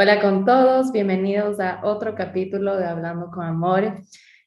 Hola con todos, bienvenidos a otro capítulo de Hablando con Amor.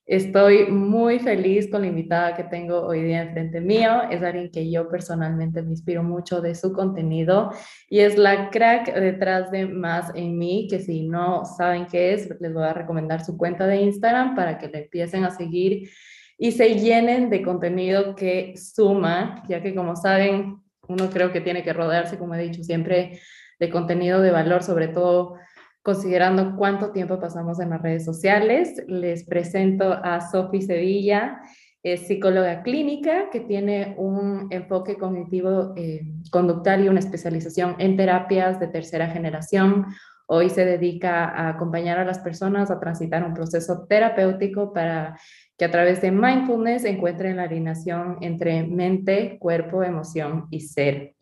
Estoy muy feliz con la invitada que tengo hoy día enfrente mío. Es alguien que yo personalmente me inspiro mucho de su contenido y es la crack detrás de Más en mí, que si no saben qué es, les voy a recomendar su cuenta de Instagram para que le empiecen a seguir y se llenen de contenido que suma, ya que como saben, uno creo que tiene que rodearse, como he dicho siempre, de contenido de valor, sobre todo considerando cuánto tiempo pasamos en las redes sociales. Les presento a Sofi Sevilla, es psicóloga clínica que tiene un enfoque cognitivo eh, conductual y una especialización en terapias de tercera generación. Hoy se dedica a acompañar a las personas a transitar un proceso terapéutico para que a través de mindfulness encuentren la alineación entre mente, cuerpo, emoción y ser.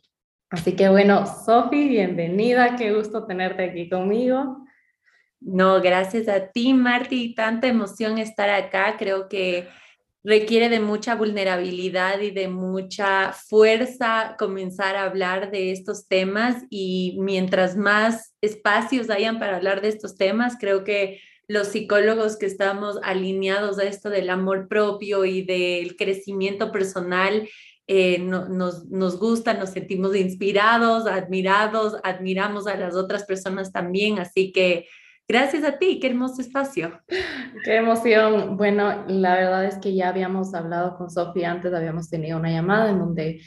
Así que bueno, Sofi, bienvenida, qué gusto tenerte aquí conmigo. No, gracias a ti, Marti, tanta emoción estar acá. Creo que requiere de mucha vulnerabilidad y de mucha fuerza comenzar a hablar de estos temas y mientras más espacios hayan para hablar de estos temas, creo que los psicólogos que estamos alineados a esto del amor propio y del crecimiento personal eh, nos, nos gusta, nos sentimos inspirados, admirados, admiramos a las otras personas también, así que gracias a ti, qué hermoso espacio. Qué emoción. Bueno, la verdad es que ya habíamos hablado con Sofía antes, habíamos tenido una llamada en donde,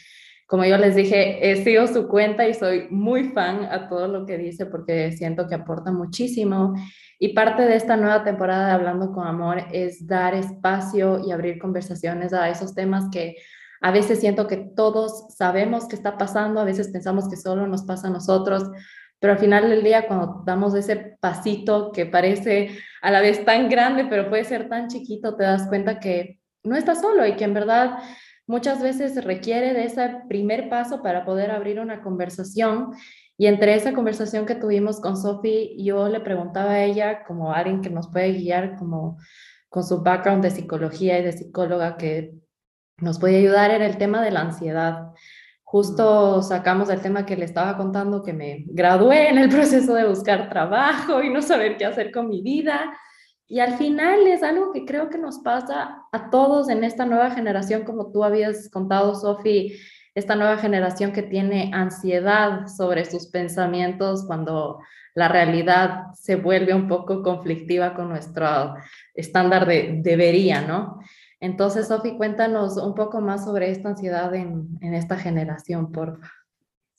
como yo les dije, he sido su cuenta y soy muy fan a todo lo que dice porque siento que aporta muchísimo. Y parte de esta nueva temporada de Hablando con Amor es dar espacio y abrir conversaciones a esos temas que a veces siento que todos sabemos qué está pasando, a veces pensamos que solo nos pasa a nosotros, pero al final del día cuando damos ese pasito que parece a la vez tan grande, pero puede ser tan chiquito, te das cuenta que no estás solo y que en verdad muchas veces requiere de ese primer paso para poder abrir una conversación. Y entre esa conversación que tuvimos con Sophie, yo le preguntaba a ella, como alguien que nos puede guiar, como con su background de psicología y de psicóloga, que nos puede ayudar en el tema de la ansiedad. Justo sacamos el tema que le estaba contando, que me gradué en el proceso de buscar trabajo y no saber qué hacer con mi vida. Y al final es algo que creo que nos pasa a todos en esta nueva generación, como tú habías contado, Sofi, esta nueva generación que tiene ansiedad sobre sus pensamientos cuando la realidad se vuelve un poco conflictiva con nuestro estándar de debería, ¿no? Entonces, Sofi, cuéntanos un poco más sobre esta ansiedad en, esta generación, por.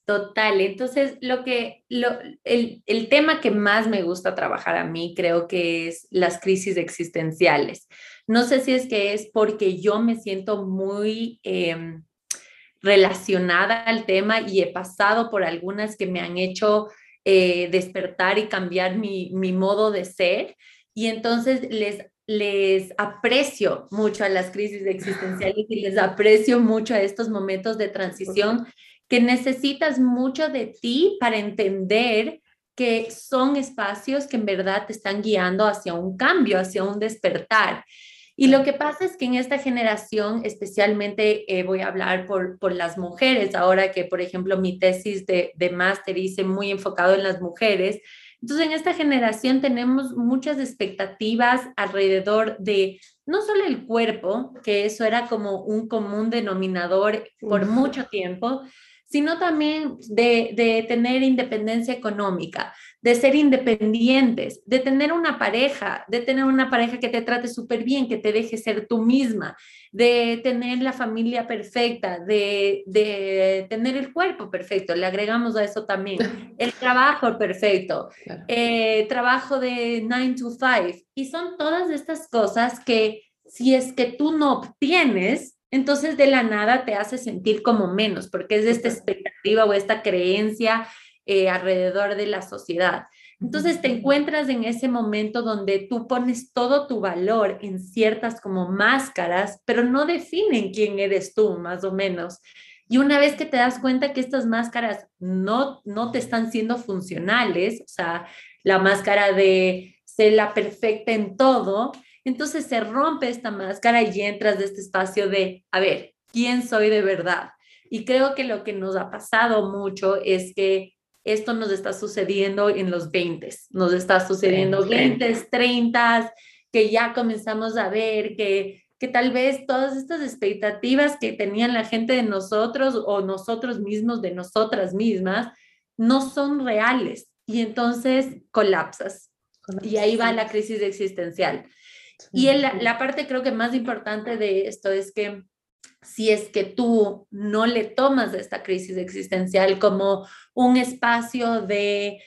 Total, entonces lo que, lo, el, el, tema que más me gusta trabajar a mí creo que es las crisis existenciales. No sé si es que es porque yo me siento muy em, relacionada al tema y he pasado por algunas que me han hecho eh, despertar y cambiar mi, mi modo de ser. Y entonces les les aprecio mucho a las crisis existenciales y les aprecio mucho a estos momentos de transición que necesitas mucho de ti para entender que son espacios que en verdad te están guiando hacia un cambio, hacia un despertar. Y lo que pasa es que en esta generación, especialmente eh, voy a hablar por, por las mujeres, ahora que, por ejemplo, mi tesis de, de máster hice muy enfocado en las mujeres, entonces, en esta generación tenemos muchas expectativas alrededor de no solo el cuerpo, que eso era como un común denominador por mucho tiempo, sino también de, de tener independencia económica, de ser independientes, de tener una pareja, de tener una pareja que te trate súper bien, que te deje ser tú misma, de tener la familia perfecta, de, de, tener el cuerpo perfecto, le agregamos a eso también, el trabajo perfecto, eh, trabajo de 9 to 5, y son todas estas cosas que si es que tú no obtienes, entonces de la nada te hace sentir como menos, porque es esta expectativa o esta creencia eh, alrededor de la sociedad. Entonces te encuentras en ese momento donde tú pones todo tu valor en ciertas como máscaras, pero no definen quién eres tú, más o menos. Y una vez que te das cuenta que estas máscaras no, no te están siendo funcionales, o sea, la máscara de ser la perfecta en todo, entonces se rompe esta máscara y entras de este espacio de, a ver, ¿quién soy de verdad? Y creo que lo que nos ha pasado mucho es que esto nos está sucediendo en los 20, nos está sucediendo 20, 30, que ya comenzamos a ver que, que tal vez todas estas expectativas que tenían la gente de nosotros o nosotros mismos de nosotras mismas no son reales y entonces colapsas. Y ahí va la crisis existencial. Y la parte creo que más importante de esto es que si es que tú no le tomas esta crisis existencial como un espacio de,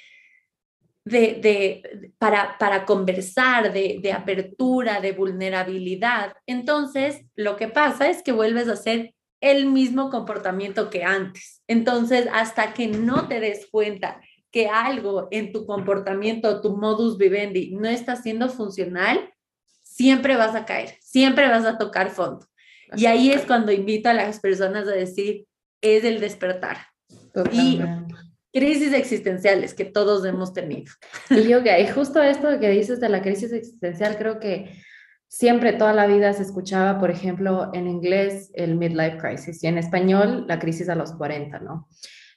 de, para, para, conversar, de, de, apertura, de vulnerabilidad, entonces lo que pasa es que vuelves a hacer el mismo comportamiento que antes. Entonces, hasta que no te des cuenta que algo en tu comportamiento, tu modus vivendi no está siendo funcional, siempre vas a caer, siempre vas a tocar fondo. Y ahí es cuando invito a las personas a decir, es el despertar. Y crisis existenciales que todos hemos tenido. Y yo, y justo esto que dices de la crisis existencial, creo que siempre, toda la vida se escuchaba, por ejemplo, en inglés el midlife crisis y en español la crisis a los 40, ¿no?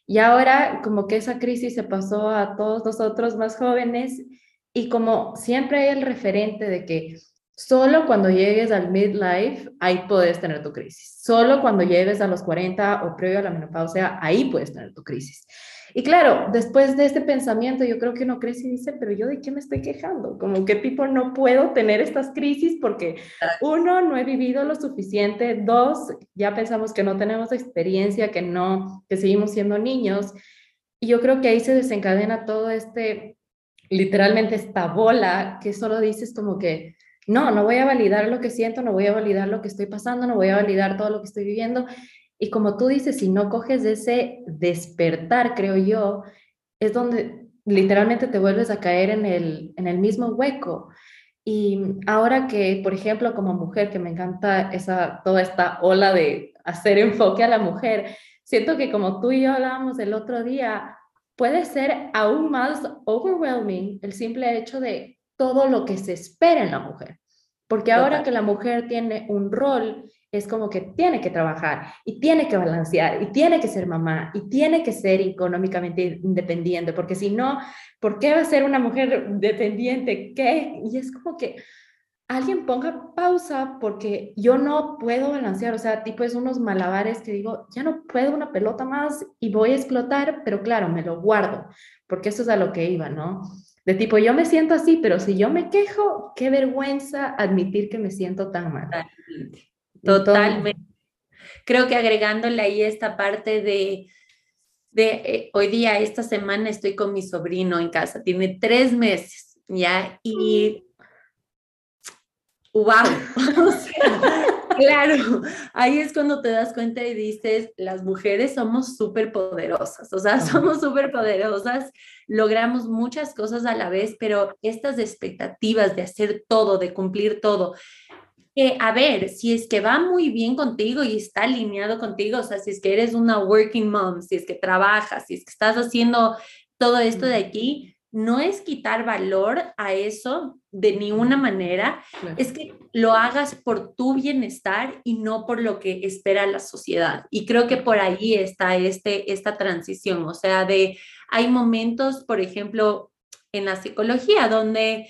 Y ahora como que esa crisis se pasó a todos nosotros más jóvenes y como siempre hay el referente de que Solo cuando llegues al midlife, ahí puedes tener tu crisis. Solo cuando llegues a los 40 o previo a la menopausia, ahí puedes tener tu crisis. Y claro, después de este pensamiento, yo creo que uno crece y dice, pero yo de qué me estoy quejando? Como que tipo no puedo tener estas crisis porque uno, no he vivido lo suficiente, dos, ya pensamos que no tenemos experiencia, que no, que seguimos siendo niños. Y yo creo que ahí se desencadena todo este, literalmente esta bola que solo dices como que, no, no voy a validar lo que siento, no voy a validar lo que estoy pasando, no voy a validar todo lo que estoy viviendo. Y como tú dices, si no coges ese despertar, creo yo, es donde literalmente te vuelves a caer en el, en el mismo hueco. Y ahora que, por ejemplo, como mujer, que me encanta esa, toda esta ola de hacer enfoque a la mujer, siento que como tú y yo hablábamos el otro día, puede ser aún más overwhelming el simple hecho de todo lo que se espera en la mujer. Porque ahora que la mujer tiene un rol, es como que tiene que trabajar y tiene que balancear y tiene que ser mamá y tiene que ser económicamente independiente, porque si no, ¿por qué va a ser una mujer dependiente? ¿Qué? Y es como que alguien ponga pausa porque yo no puedo balancear, o sea, tipo es unos malabares que digo, ya no puedo una pelota más y voy a explotar, pero claro, me lo guardo, porque eso es a lo que iba, ¿no? De tipo, yo me siento así, pero si yo me quejo, qué vergüenza admitir que me siento tan mal. Totalmente. Creo que agregándole ahí esta parte de, de eh, hoy día, esta semana estoy con mi sobrino en casa, tiene tres meses, ¿ya? Y, wow, o sea, Claro, ahí es cuando te das cuenta y dices, las mujeres somos súper poderosas, o sea, somos súper poderosas, logramos muchas cosas a la vez, pero estas expectativas de hacer todo, de cumplir todo, que a ver, si es que va muy bien contigo y está alineado contigo, o sea, si es que eres una working mom, si es que trabajas, si es que estás haciendo todo esto de aquí, no es quitar valor a eso de ninguna manera, es que lo hagas por tu bienestar y no por lo que espera la sociedad. Y creo que por ahí está este, esta transición, o sea, de hay momentos, por ejemplo, en la psicología donde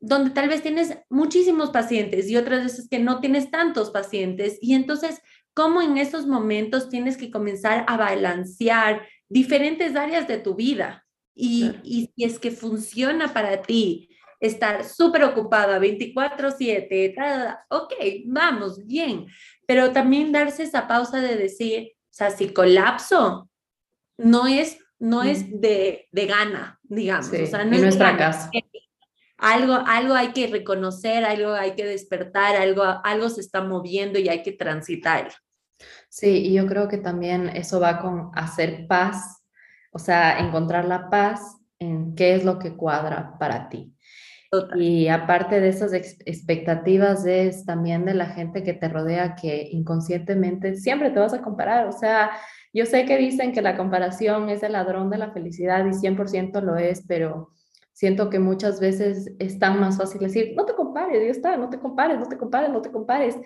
donde tal vez tienes muchísimos pacientes y otras veces que no tienes tantos pacientes y entonces cómo en esos momentos tienes que comenzar a balancear diferentes áreas de tu vida, y, y si es que funciona para ti estar súper ocupada 24/7, ok, vamos, bien, pero también darse esa pausa de decir, o sea, si colapso, no es, no es de, de gana, digamos, o sea, no es nuestra casa. Algo, algo hay que reconocer, algo hay que despertar, algo, algo se está moviendo y hay que transitar. Sí, y yo creo que también eso va con hacer paz o sea, encontrar la paz en qué es lo que cuadra para ti. Y aparte de esas expectativas es también de la gente que te rodea que inconscientemente siempre te vas a comparar. O sea, yo sé que dicen que la comparación es el ladrón de la felicidad y 100% lo es, pero siento que muchas veces es tan más fácil decir, no te compares, ya está, no te compares, no te compares, no te compares.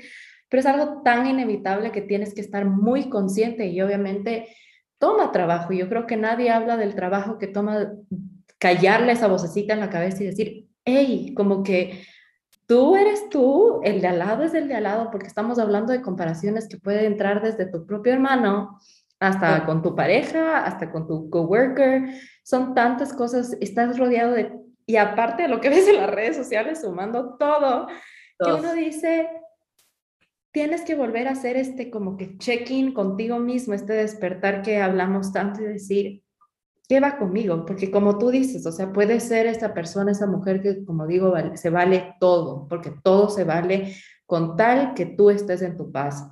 Pero es algo tan inevitable que tienes que estar muy consciente y obviamente toma trabajo. Yo creo que nadie habla del trabajo que toma callarle esa vocecita en la cabeza y decir, hey, como que tú eres tú, el de al lado es el de al lado, porque estamos hablando de comparaciones que pueden entrar desde tu propio hermano hasta con tu pareja, hasta con tu coworker. Son tantas cosas, estás rodeado de, y aparte de lo que ves en las redes sociales, sumando todo, que uno dice, tienes que volver a hacer este como que check-in contigo mismo, este despertar que hablamos tanto y decir, ¿qué va conmigo? Porque como tú dices, o sea, puede ser esa persona, esa mujer que, como digo, se vale todo, porque todo se vale con tal que tú estés en tu paz.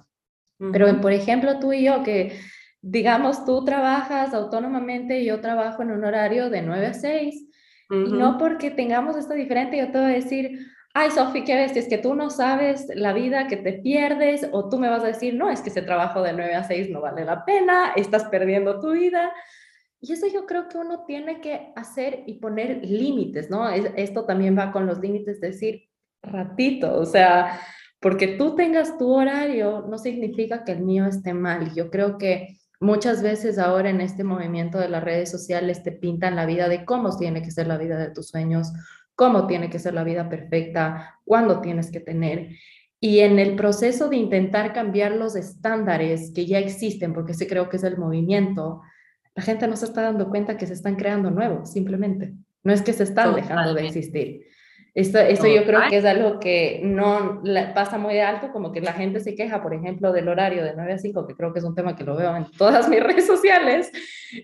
Pero, por ejemplo, tú y yo, que digamos, tú trabajas autónomamente y yo trabajo en un horario de 9 a 6, y no porque tengamos esto diferente, yo te voy a decir, ay, Sofi, qué ves, es que tú no sabes la vida que te pierdes, o tú me vas a decir, no, es que ese trabajo de 9 a 6 no vale la pena, estás perdiendo tu vida. Y eso yo creo que uno tiene que hacer y poner límites, ¿no? esto también va con los límites, decir, ratito, o sea, porque tú tengas tu horario no significa que el mío esté mal. Yo creo que muchas veces ahora en este movimiento de las redes sociales te pintan la vida de cómo tiene que ser la vida de tus sueños, cómo tiene que ser la vida perfecta, cuándo tienes que tener. Y en el proceso de intentar cambiar los estándares que ya existen, porque ese creo que es el movimiento, la gente no se está dando cuenta que se están creando nuevos, simplemente. No es que se están dejando de existir. Esto, esto yo creo que es algo que no pasa muy de alto, como que la gente se queja, por ejemplo, del horario de 9 a 5, que creo que es un tema que lo veo en todas mis redes sociales,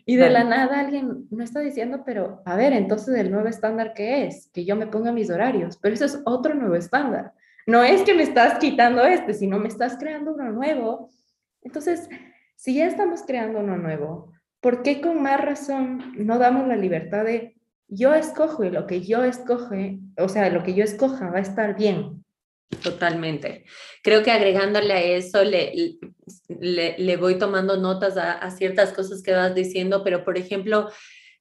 y de la nada alguien no está diciendo, pero a ver, entonces el nuevo estándar qué es? Que yo me ponga mis horarios, pero eso es otro nuevo estándar. No es que me estás quitando este, sino me estás creando uno nuevo. Entonces, si ya estamos creando uno nuevo, ¿por qué con más razón no damos la libertad de yo escojo y lo que yo escoge, o sea, lo que yo escoja va a estar bien. Totalmente. Creo que agregándole a eso, le, le, voy tomando notas a, a, ciertas cosas que vas diciendo, pero por ejemplo,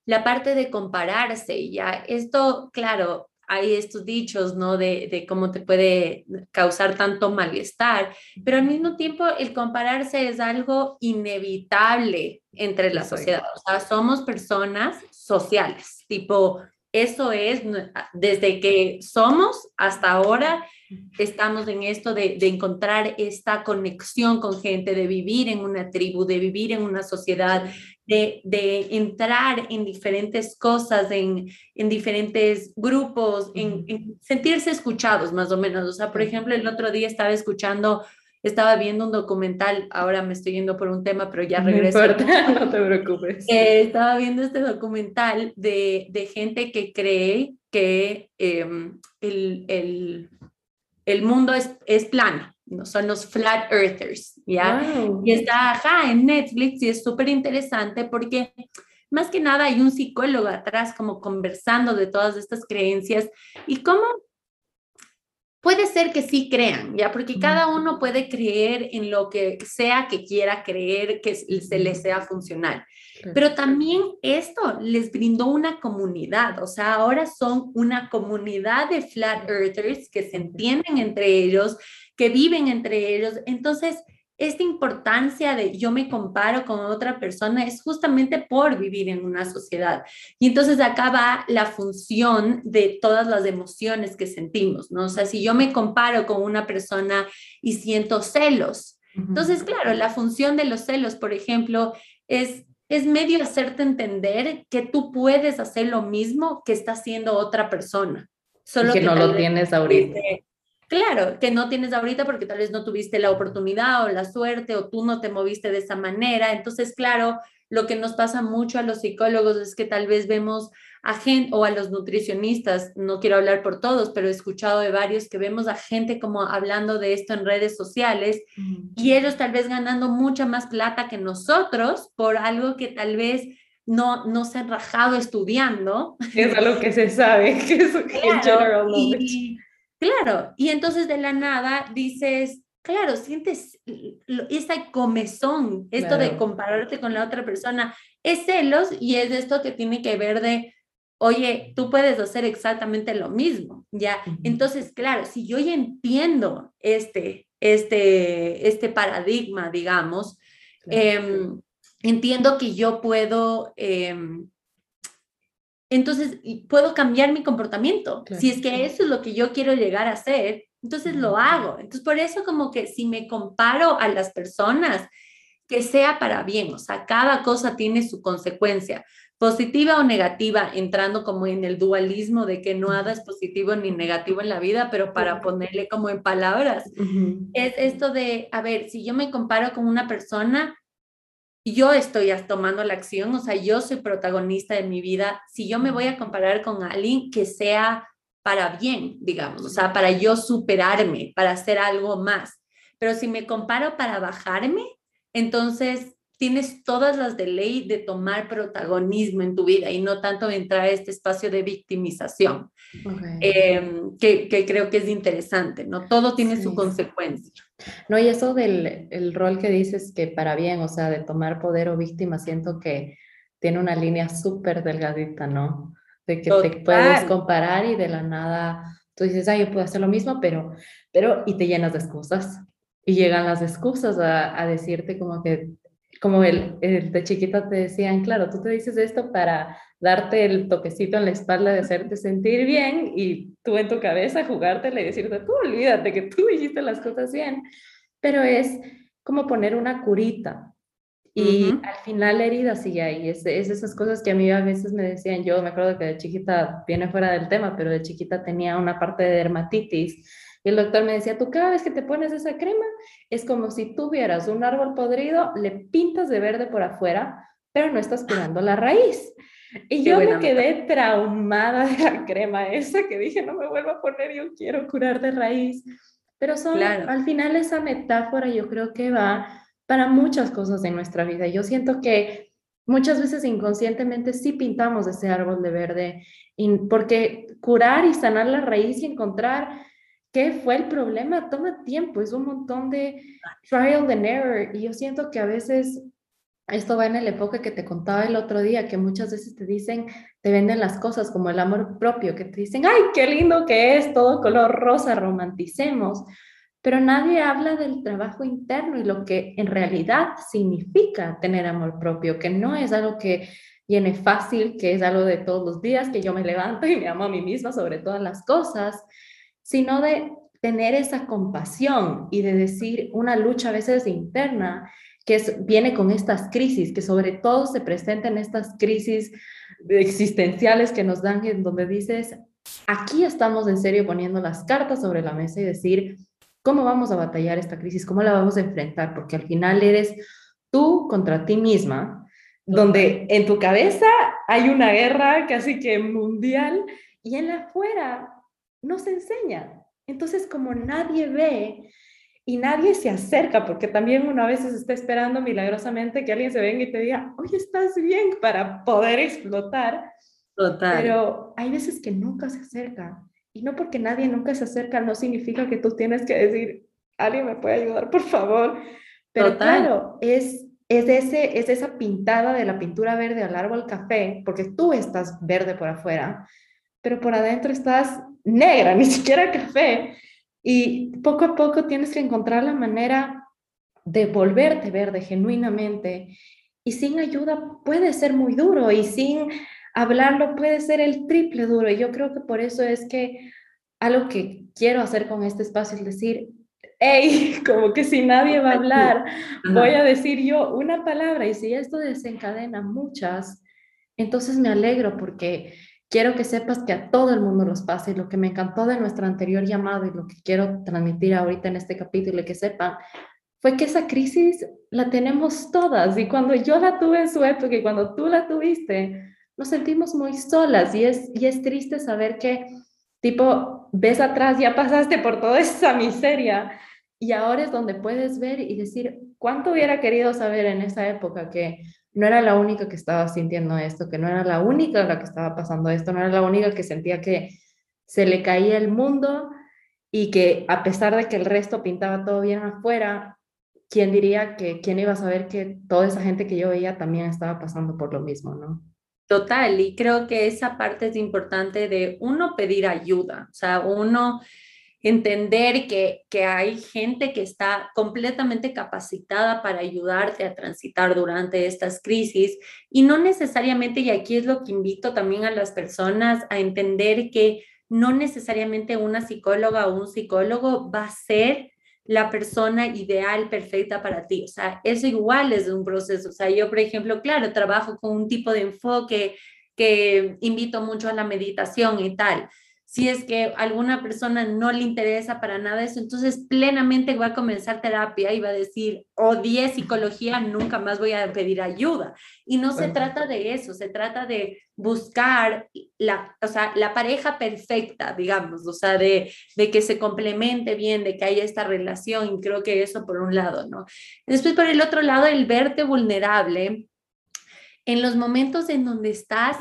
la parte de compararse, ya, esto, claro, hay estos dichos, ¿no? De, de, cómo te puede causar tanto malestar, pero al mismo tiempo el compararse es algo inevitable entre la sociedad. O sea, somos personas sociales, tipo, eso es, desde que somos hasta ahora, estamos en esto de, de, encontrar esta conexión con gente, de vivir en una tribu, de vivir en una sociedad, de, de entrar en diferentes cosas, en, en diferentes grupos, en, en, sentirse escuchados más o menos. O sea, por ejemplo, el otro día estaba escuchando estaba viendo un documental, ahora me estoy yendo por un tema, pero ya regreso. No, no te preocupes. Eh, estaba viendo este documental de, de gente que cree que em, el, el, el, mundo es, es plano, ¿no? Son los flat earthers, ¿ya? Y está acá en Netflix y es súper interesante porque más que nada hay un psicólogo atrás como conversando de todas estas creencias y cómo puede ser que sí crean, ¿ya? Porque cada uno puede creer en lo que sea que quiera creer que se le sea funcional. Pero también esto les brindó una comunidad, o sea, ahora son una comunidad de flat earthers que se entienden entre ellos, que viven entre ellos. Entonces, esta importancia de yo me comparo con otra persona es justamente por vivir en una sociedad. Y entonces acá va la función de todas las emociones que sentimos, ¿no? O sea, si yo me comparo con una persona y siento celos, entonces, claro, la función de los celos, por ejemplo, es, es medio hacerte entender que tú puedes hacer lo mismo que está haciendo otra persona. Solo que, no lo tienes ahorita. Claro, que no tienes ahorita porque tal vez no tuviste la oportunidad o la suerte o tú no te moviste de esa manera. Entonces, claro, lo que nos pasa mucho a los psicólogos es que tal vez vemos a gente o a los nutricionistas, no quiero hablar por todos, pero he escuchado de varios que vemos a gente como hablando de esto en redes sociales y ellos tal vez ganando mucha más plata que nosotros por algo que tal vez no, no se han rajado estudiando. Es algo que se sabe, que es general knowledge. Claro, y entonces de la nada dices, claro, sientes esa comezón, esto de compararte con la otra persona, es celos y es esto que tiene que ver de, oye, tú puedes hacer exactamente lo mismo, ¿ya? Entonces, claro, si yo ya entiendo este, este, este paradigma, digamos, em, entiendo que yo puedo, em, entonces puedo cambiar mi comportamiento. Si es que eso es lo que yo quiero llegar a hacer, entonces lo hago. Entonces por eso como que si me comparo a las personas, que sea para bien, o sea, cada cosa tiene su consecuencia, positiva o negativa, entrando como en el dualismo de que no nada es positivo ni negativo en la vida, pero para ponerle como en palabras, es esto de, a ver, si yo me comparo con una persona, yo estoy tomando la acción, o sea, yo soy protagonista de mi vida, si yo me voy a comparar con alguien que sea para bien, digamos, o sea, para yo superarme, para hacer algo más. Pero si me comparo para bajarme, entonces tienes todas las de ley de tomar protagonismo en tu vida y no tanto entrar a este espacio de victimización, em, que, creo que es interesante, ¿no? Todo tiene su consecuencia. No, y eso del el rol que dices que para bien, o sea, de tomar poder o víctima, siento que tiene una línea súper delgadita, ¿no? De que te puedes comparar y de la nada tú dices, ay, yo puedo hacer lo mismo, pero, pero, y te llenas de excusas. Y llegan las excusas a, a decirte como que como el, de chiquita te decían, claro, tú te dices esto para darte el toquecito en la espalda de hacerte sentir bien y tú en tu cabeza jugártela y decirte, tú olvídate que tú dijiste las cosas bien, pero es como poner una curita y al final la herida sigue ahí, es, es esas cosas que a mí a veces me decían, yo me acuerdo que de chiquita, viene fuera del tema, pero de chiquita tenía una parte de dermatitis y el doctor me decía, tú cada vez que te pones esa crema es como si tuvieras un árbol podrido, le pintas de verde por afuera, pero no estás curando la raíz. Y yo me quedé traumada de la crema esa que dije, no me vuelvo a poner, yo quiero curar de raíz. Pero son, al final esa metáfora yo creo que va para muchas cosas en nuestra vida. Yo siento que muchas veces inconscientemente sí pintamos ese árbol de verde, porque curar y sanar la raíz y encontrar ¿Qué fue el problema? Toma tiempo, es un montón de trial and error. Y yo siento que a veces esto va en el enfoque que te contaba el otro día, que muchas veces te dicen, te venden las cosas como el amor propio, que te dicen, ay, qué lindo que es, todo color rosa, romanticemos. Pero nadie habla del trabajo interno y lo que en realidad significa tener amor propio, que no es algo que viene fácil, que es algo de todos los días, que yo me levanto y me amo a mí misma sobre todas las cosas, sino de tener esa compasión y de decir una lucha a veces interna que viene con estas crisis, que sobre todo se presentan estas crisis existenciales que nos dan en donde dices, aquí estamos en serio poniendo las cartas sobre la mesa y decir, ¿cómo vamos a batallar esta crisis? ¿Cómo la vamos a enfrentar? Porque al final eres tú contra ti misma, donde en tu cabeza hay una guerra casi que mundial y en la afuera no se enseña. Entonces, como nadie ve y nadie se acerca, porque también una vez está esperando milagrosamente que alguien se venga y te diga, oye, estás bien para poder explotar. Total. Pero hay veces que nunca se acerca. Y no porque nadie nunca se acerca, no significa que tú tienes que decir, alguien me puede ayudar, por favor. Pero claro, es, es, ese, es esa pintada de la pintura verde al árbol café, porque tú estás verde por afuera, pero por adentro estás negra, ni siquiera café. Y poco a poco tienes que encontrar la manera de volverte verde genuinamente. Y sin ayuda puede ser muy duro y sin hablarlo puede ser el triple duro. Y yo creo que por eso es que algo que quiero hacer con este espacio es decir, hey, como que si nadie va a hablar, voy a decir yo una palabra y si esto desencadena muchas, entonces me alegro porque quiero que sepas que a todo el mundo los pasa y lo que me encantó de nuestra anterior llamada y lo que quiero transmitir ahorita en este capítulo y que sepan fue que esa crisis la tenemos todas y cuando yo la tuve en su época y cuando tú la tuviste, nos sentimos muy solas y es, y es triste saber que tipo, ves atrás, ya pasaste por toda esa miseria y ahora es donde puedes ver y decir, ¿cuánto hubiera querido saber en esa época que no era la única que estaba sintiendo esto, que no era la única la que estaba pasando esto, no era la única que sentía que se le caía el mundo y que a pesar de que el resto pintaba todo bien afuera, ¿quién diría que quién iba a saber que toda esa gente que yo veía también estaba pasando por lo mismo, ¿no? Total, y creo que esa parte es importante de uno pedir ayuda, o sea, uno entender que, que hay gente que está completamente capacitada para ayudarte a transitar durante estas crisis y no necesariamente, y aquí es lo que invito también a las personas a entender que no necesariamente una psicóloga o un psicólogo va a ser la persona ideal, perfecta para ti. O sea, eso igual es un proceso. O sea, yo, por ejemplo, claro, trabajo con un tipo de enfoque que invito mucho a la meditación y tal si es que alguna persona no le interesa para nada eso, entonces plenamente va a comenzar terapia y va a decir, odié psicología, nunca más voy a pedir ayuda. Y no se trata de eso, se trata de buscar la, o sea, la pareja perfecta, digamos, o sea, de, de que se complemente bien, de que haya esta relación, y creo que eso por un lado, ¿no? Después por el otro lado, el verte vulnerable en los momentos en donde estás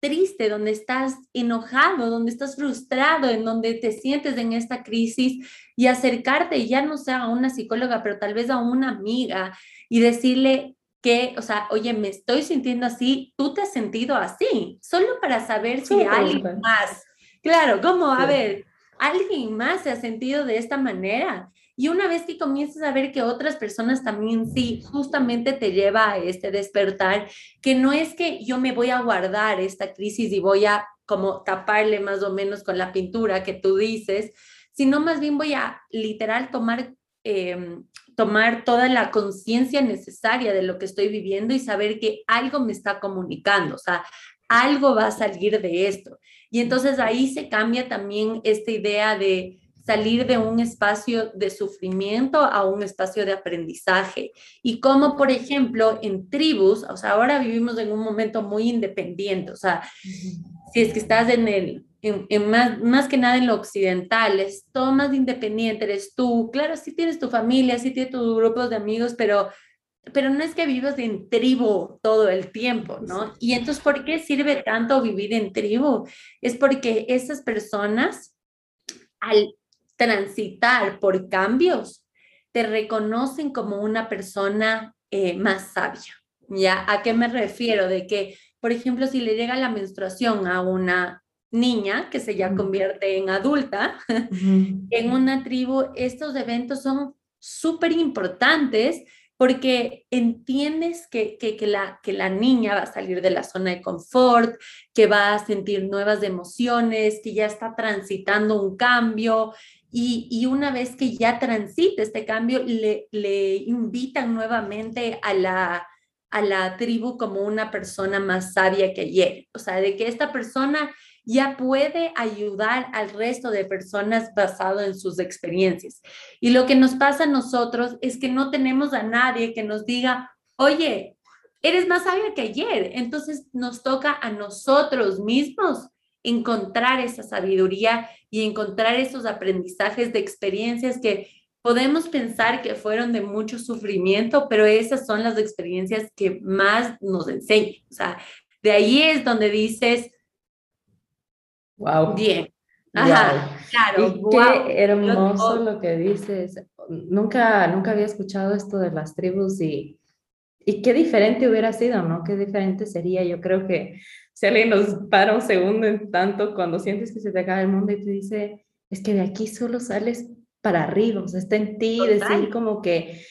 triste, donde estás enojado, donde estás frustrado, en donde te sientes en esta crisis y acercarte, ya no sea a una psicóloga, pero tal vez a una amiga y decirle que, o sea, oye, me estoy sintiendo así, tú te has sentido así, solo para saber si alguien más, claro, como, a ver, alguien más se ha sentido de esta manera. Y una vez que comienzas a ver que otras personas también sí, justamente te lleva a este despertar, que no es que yo me voy a guardar esta crisis y voy a como taparle más o menos con la pintura que tú dices, sino más bien voy a literal tomar, em, tomar toda la conciencia necesaria de lo que estoy viviendo y saber que algo me está comunicando, o sea, algo va a salir de esto. Y entonces ahí se cambia también esta idea de salir de un espacio de sufrimiento a un espacio de aprendizaje. Y como, por ejemplo, en tribus, o sea, ahora vivimos en un momento muy independiente, o sea, si es que estás en el, en, más, más que nada en lo occidental, es todo más independiente, eres tú, claro, sí tienes tu familia, sí tienes tus grupos de amigos, pero pero no es que vivas en tribu todo el tiempo, ¿no? Y entonces, ¿por qué sirve tanto vivir en tribu? Es porque esas personas, al transitar por cambios, te reconocen como una persona eh, más sabia. ¿Ya? ¿A qué me refiero? De que, por ejemplo, si le llega la menstruación a una niña que se ya convierte en adulta, en una tribu, estos eventos son súper importantes porque entiendes que, que, que, la, que la niña va a salir de la zona de confort, que va a sentir nuevas emociones, que ya está transitando un cambio y, una vez que ya transite este cambio, le, le invitan nuevamente a la, a la tribu como una persona más sabia que ayer. O sea, de que esta persona ya puede ayudar al resto de personas basado en sus experiencias. Y lo que nos pasa a nosotros es que no tenemos a nadie que nos diga, oye, eres más sabia que ayer. Entonces nos toca a nosotros mismos encontrar esa sabiduría y encontrar esos aprendizajes de experiencias que podemos pensar que fueron de mucho sufrimiento, pero esas son las experiencias que más nos enseñan. O sea, de ahí es donde dices, wow. Bien. Ajá, claro. qué hermoso lo que dices. Nunca, nunca había escuchado esto de las tribus y, y qué diferente hubiera sido, ¿no? Qué diferente sería. Yo creo que si alguien nos para un segundo en tanto cuando sientes que se te acaba el mundo y te dice, es que de aquí solo sales para arriba, o sea, está en ti, decir como que,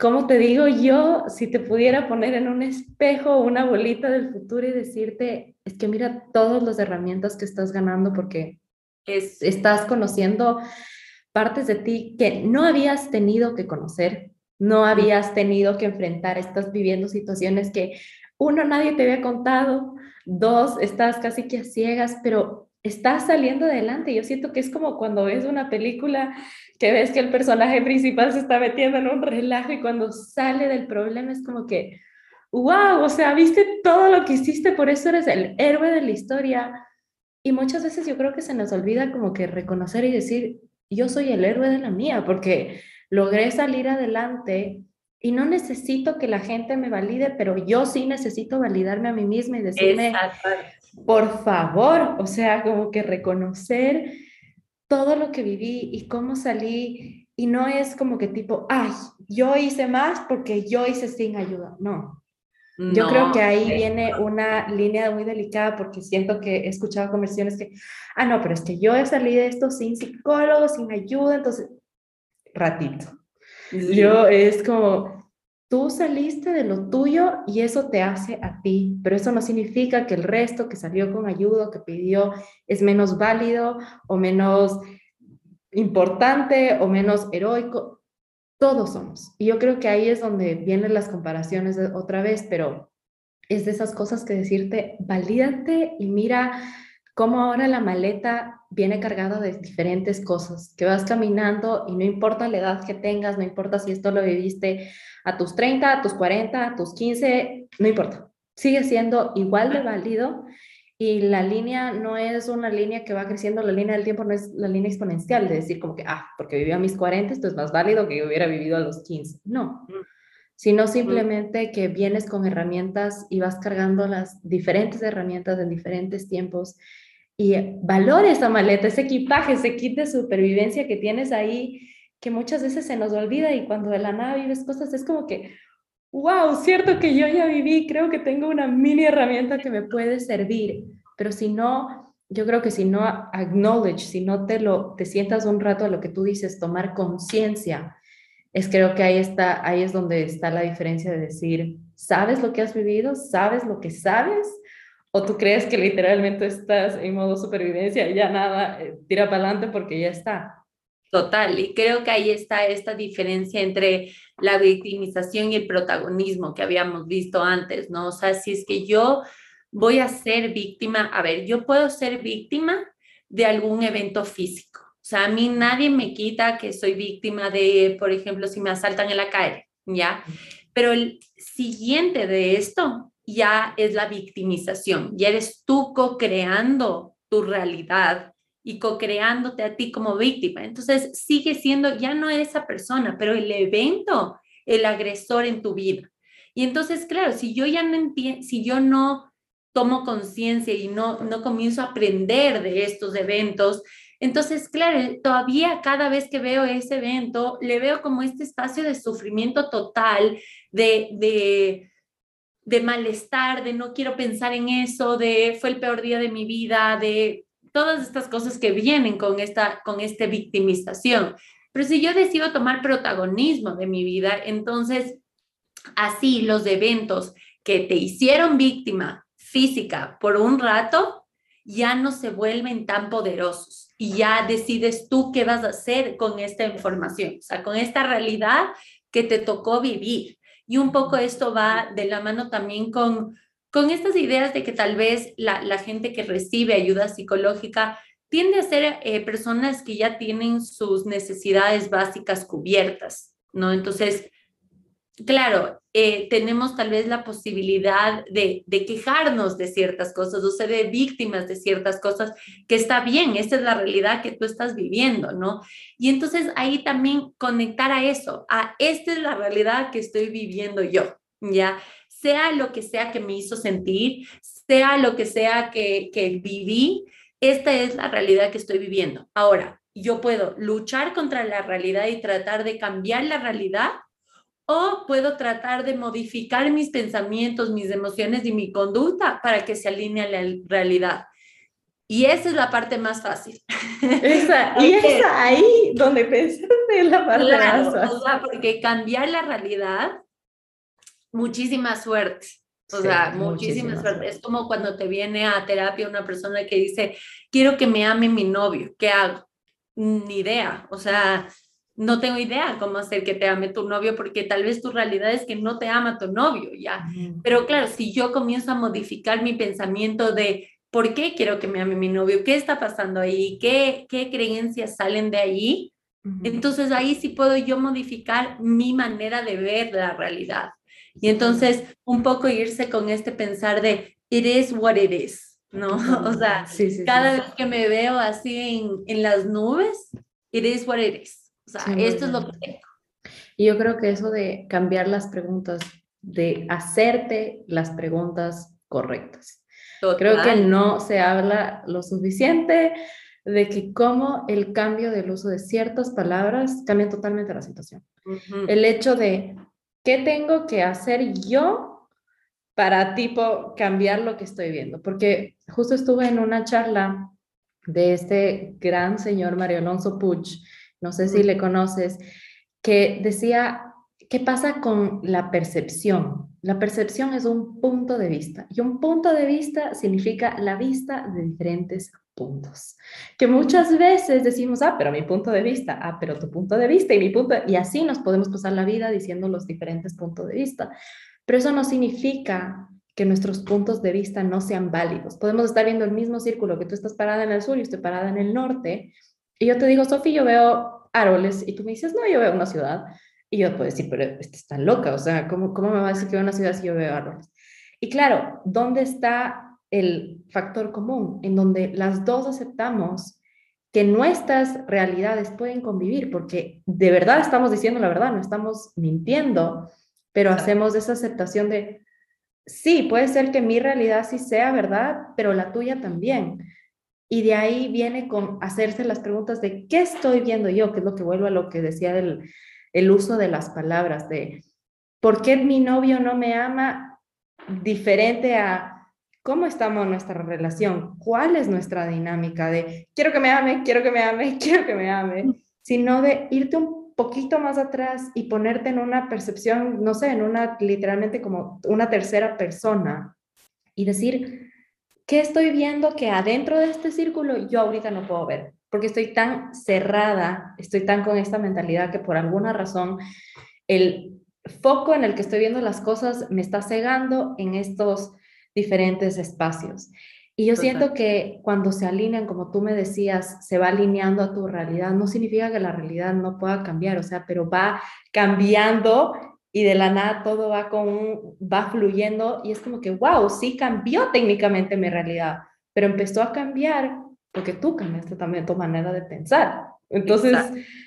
como te digo yo, si te pudiera poner en un espejo una bolita del futuro y decirte, es que mira todas las herramientas que estás ganando porque es, estás conociendo partes de ti que no habías tenido que conocer, no habías tenido que enfrentar, estás viviendo situaciones que uno, nadie te había contado, dos, estás casi que a ciegas, pero estás saliendo adelante. Yo siento que es como cuando ves una película que ves que el personaje principal se está metiendo en un relajo y cuando sale del problema es como que, wow, o sea, viste todo lo que hiciste, por eso eres el héroe de la historia. Y muchas veces yo creo que se nos olvida como que reconocer y decir, yo soy el héroe de la mía, porque logré salir adelante y no necesito que la gente me valide, pero yo sí necesito validarme a mí misma y decirme, por favor, o sea, como que reconocer todo lo que viví y cómo salí y no es como que tipo, ay, yo hice más porque yo hice sin ayuda, no. Yo creo que ahí viene una línea muy delicada porque siento que he escuchado conversiones que, ah, no, pero es que yo he salido de esto sin psicólogo, sin ayuda, entonces, ratito. Yo es como, tú saliste de lo tuyo y eso te hace a ti, pero eso no significa que el resto que salió con ayuda, que pidió, es menos válido o menos importante o menos heroico. Todos somos. Y yo creo que ahí es donde vienen las comparaciones otra vez, pero es de esas cosas que decirte, valídate y mira cómo ahora la maleta viene cargada de diferentes cosas, que vas caminando y no importa la edad que tengas, no importa si esto lo viviste a tus 30, a tus 40, a tus 15, no importa, sigue siendo igual de válido y la línea no es una línea que va creciendo, la línea del tiempo no es la línea exponencial de decir como que, ah, porque viví a mis 40, esto es más válido que yo hubiera vivido a los 15. No, sino simplemente que vienes con herramientas y vas cargando las diferentes herramientas en diferentes tiempos y valora esa maleta, ese equipaje, ese kit de supervivencia que tienes ahí, que muchas veces se nos olvida y cuando de la nada vives cosas es como que, wow, cierto que yo ya viví, creo que tengo una mini herramienta que me puede servir, pero si no, yo creo que si no acknowledge, si no te lo, te sientas un rato a lo que tú dices, tomar conciencia, es creo que ahí está, ahí es donde está la diferencia de decir, ¿sabes lo que has vivido? ¿Sabes lo que sabes? ¿O tú crees que literalmente estás en modo supervivencia y ya nada, eh, tira para adelante porque ya está? Total, y creo que ahí está esta diferencia entre la victimización y el protagonismo que habíamos visto antes, ¿no? O sea, si es que yo voy a ser víctima, a ver, yo puedo ser víctima de algún evento físico. O sea, a mí nadie me quita que soy víctima de, por ejemplo, si me asaltan en la calle, ¿ya? Pero el siguiente de esto ya es la victimización, ya eres tú co-creando tu realidad y co-creándote a ti como víctima. Entonces sigue siendo, ya no esa persona, pero el evento, el agresor en tu vida. Y entonces, claro, si yo ya no entiendo, si yo no tomo conciencia y no, no comienzo a aprender de estos eventos, entonces, claro, todavía cada vez que veo ese evento, le veo como este espacio de sufrimiento total, de, de de malestar, de no quiero pensar en eso, de fue el peor día de mi vida, de todas estas cosas que vienen con esta con este victimización. Pero si yo decido tomar protagonismo de mi vida, entonces así los eventos que te hicieron víctima física por un rato ya no se vuelven tan poderosos y ya decides tú qué vas a hacer con esta información, o sea, con esta realidad que te tocó vivir. Y un poco esto va de la mano también con, con estas ideas de que tal vez la, la gente que recibe ayuda psicológica tiende a ser eh, personas que ya tienen sus necesidades básicas cubiertas, ¿no? Entonces, claro, eh, tenemos tal vez la posibilidad de, quejarnos de ciertas cosas o ser víctimas de ciertas cosas, que está bien, esa es la realidad que tú estás viviendo, ¿no? Y entonces ahí también conectar a eso, a esta es la realidad que estoy viviendo yo, ¿ya? Sea lo que sea que me hizo sentir, sea lo que sea que, que viví, esta es la realidad que estoy viviendo. Ahora, yo puedo luchar contra la realidad y tratar de cambiar la realidad o puedo tratar de modificar mis pensamientos, mis emociones y mi conducta para que se alinee a la realidad. Y esa es la parte más fácil. Esa, y es ahí donde pensaste la parte más fácil. O sea, porque cambiar la realidad, muchísima suerte. O sea, muchísima, suerte. Es como cuando te viene a terapia una persona que dice, quiero que me ame mi novio, ¿qué hago? Ni idea. O sea, no tengo idea cómo hacer que te ame tu novio, porque tal vez tu realidad es que no te ama tu novio, ¿ya? Pero claro, si yo comienzo a modificar mi pensamiento de por qué quiero que me ame mi novio, qué está pasando ahí, qué, qué creencias salen de ahí, entonces ahí sí puedo yo modificar mi manera de ver la realidad. Y entonces un poco irse con este pensar de, it is what it is, ¿no? O sea, cada vez que me veo así en, en las nubes, it is what it is o sea, esto es lo que tengo. Y yo creo que eso de cambiar las preguntas, de hacerte las preguntas correctas. Creo que no se habla lo suficiente de que cómo el cambio del uso de ciertas palabras cambia totalmente la situación. El hecho de qué tengo que hacer yo para tipo cambiar lo que estoy viendo, porque justo estuve en una charla de este gran señor Mario Alonso Puig, no sé si le conoces, que decía, ¿qué pasa con la percepción? La percepción es un punto de vista y un punto de vista significa la vista de diferentes puntos. Que muchas veces decimos, ah, pero mi punto de vista, ah, pero tu punto de vista y mi punto, y así nos podemos pasar la vida diciendo los diferentes puntos de vista. Pero eso no significa que nuestros puntos de vista no sean válidos. Podemos estar viendo el mismo círculo que tú estás parada en el sur y estoy parada en el norte, y yo te digo, Sofi, yo veo árboles, y tú me dices, no, yo veo una ciudad. Y yo puedo decir, pero esta está loca, o sea, ¿cómo, ¿cómo me va a decir que veo una ciudad si yo veo árboles? Y claro, ¿dónde está el factor común? En donde las dos aceptamos que nuestras realidades pueden convivir, porque de verdad estamos diciendo la verdad, no estamos mintiendo, pero hacemos esa aceptación de, sí, puede ser que mi realidad sí sea verdad, pero la tuya también. Y de ahí viene con hacerse las preguntas de qué estoy viendo yo, que es lo que vuelvo a lo que decía del el uso de las palabras, de por qué mi novio no me ama diferente a cómo estamos en nuestra relación, cuál es nuestra dinámica de quiero que me ame, quiero que me ame, quiero que me ame, sino de irte un poquito más atrás y ponerte en una percepción, no sé, en una literalmente como una tercera persona y decir, ¿qué estoy viendo que adentro de este círculo yo ahorita no puedo ver? Porque estoy tan cerrada, estoy tan con esta mentalidad que por alguna razón el foco en el que estoy viendo las cosas me está cegando en estos diferentes espacios. Y yo siento que cuando se alinean, como tú me decías, se va alineando a tu realidad, no significa que la realidad no pueda cambiar, o sea, pero va cambiando y de la nada todo va con va fluyendo y es como que wow, sí cambió técnicamente mi realidad, pero empezó a cambiar porque tú cambiaste también tu manera de pensar. Entonces,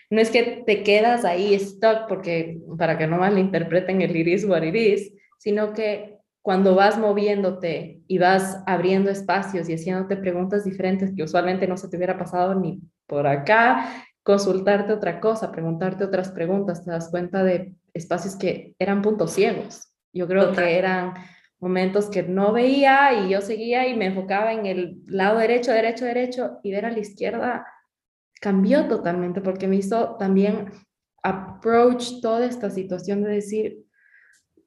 no es que te quedas ahí stuck porque para que no malinterpreten el iris what it is, sino que cuando vas moviéndote y vas abriendo espacios y haciéndote preguntas diferentes que usualmente no se te hubiera pasado ni por acá, consultarte otra cosa, preguntarte otras preguntas, te das cuenta de espacios que eran puntos ciegos. Yo creo que eran momentos que no veía y yo seguía y me enfocaba en el lado derecho, derecho, derecho y ver a la izquierda cambió totalmente porque me hizo también approach toda esta situación de decir,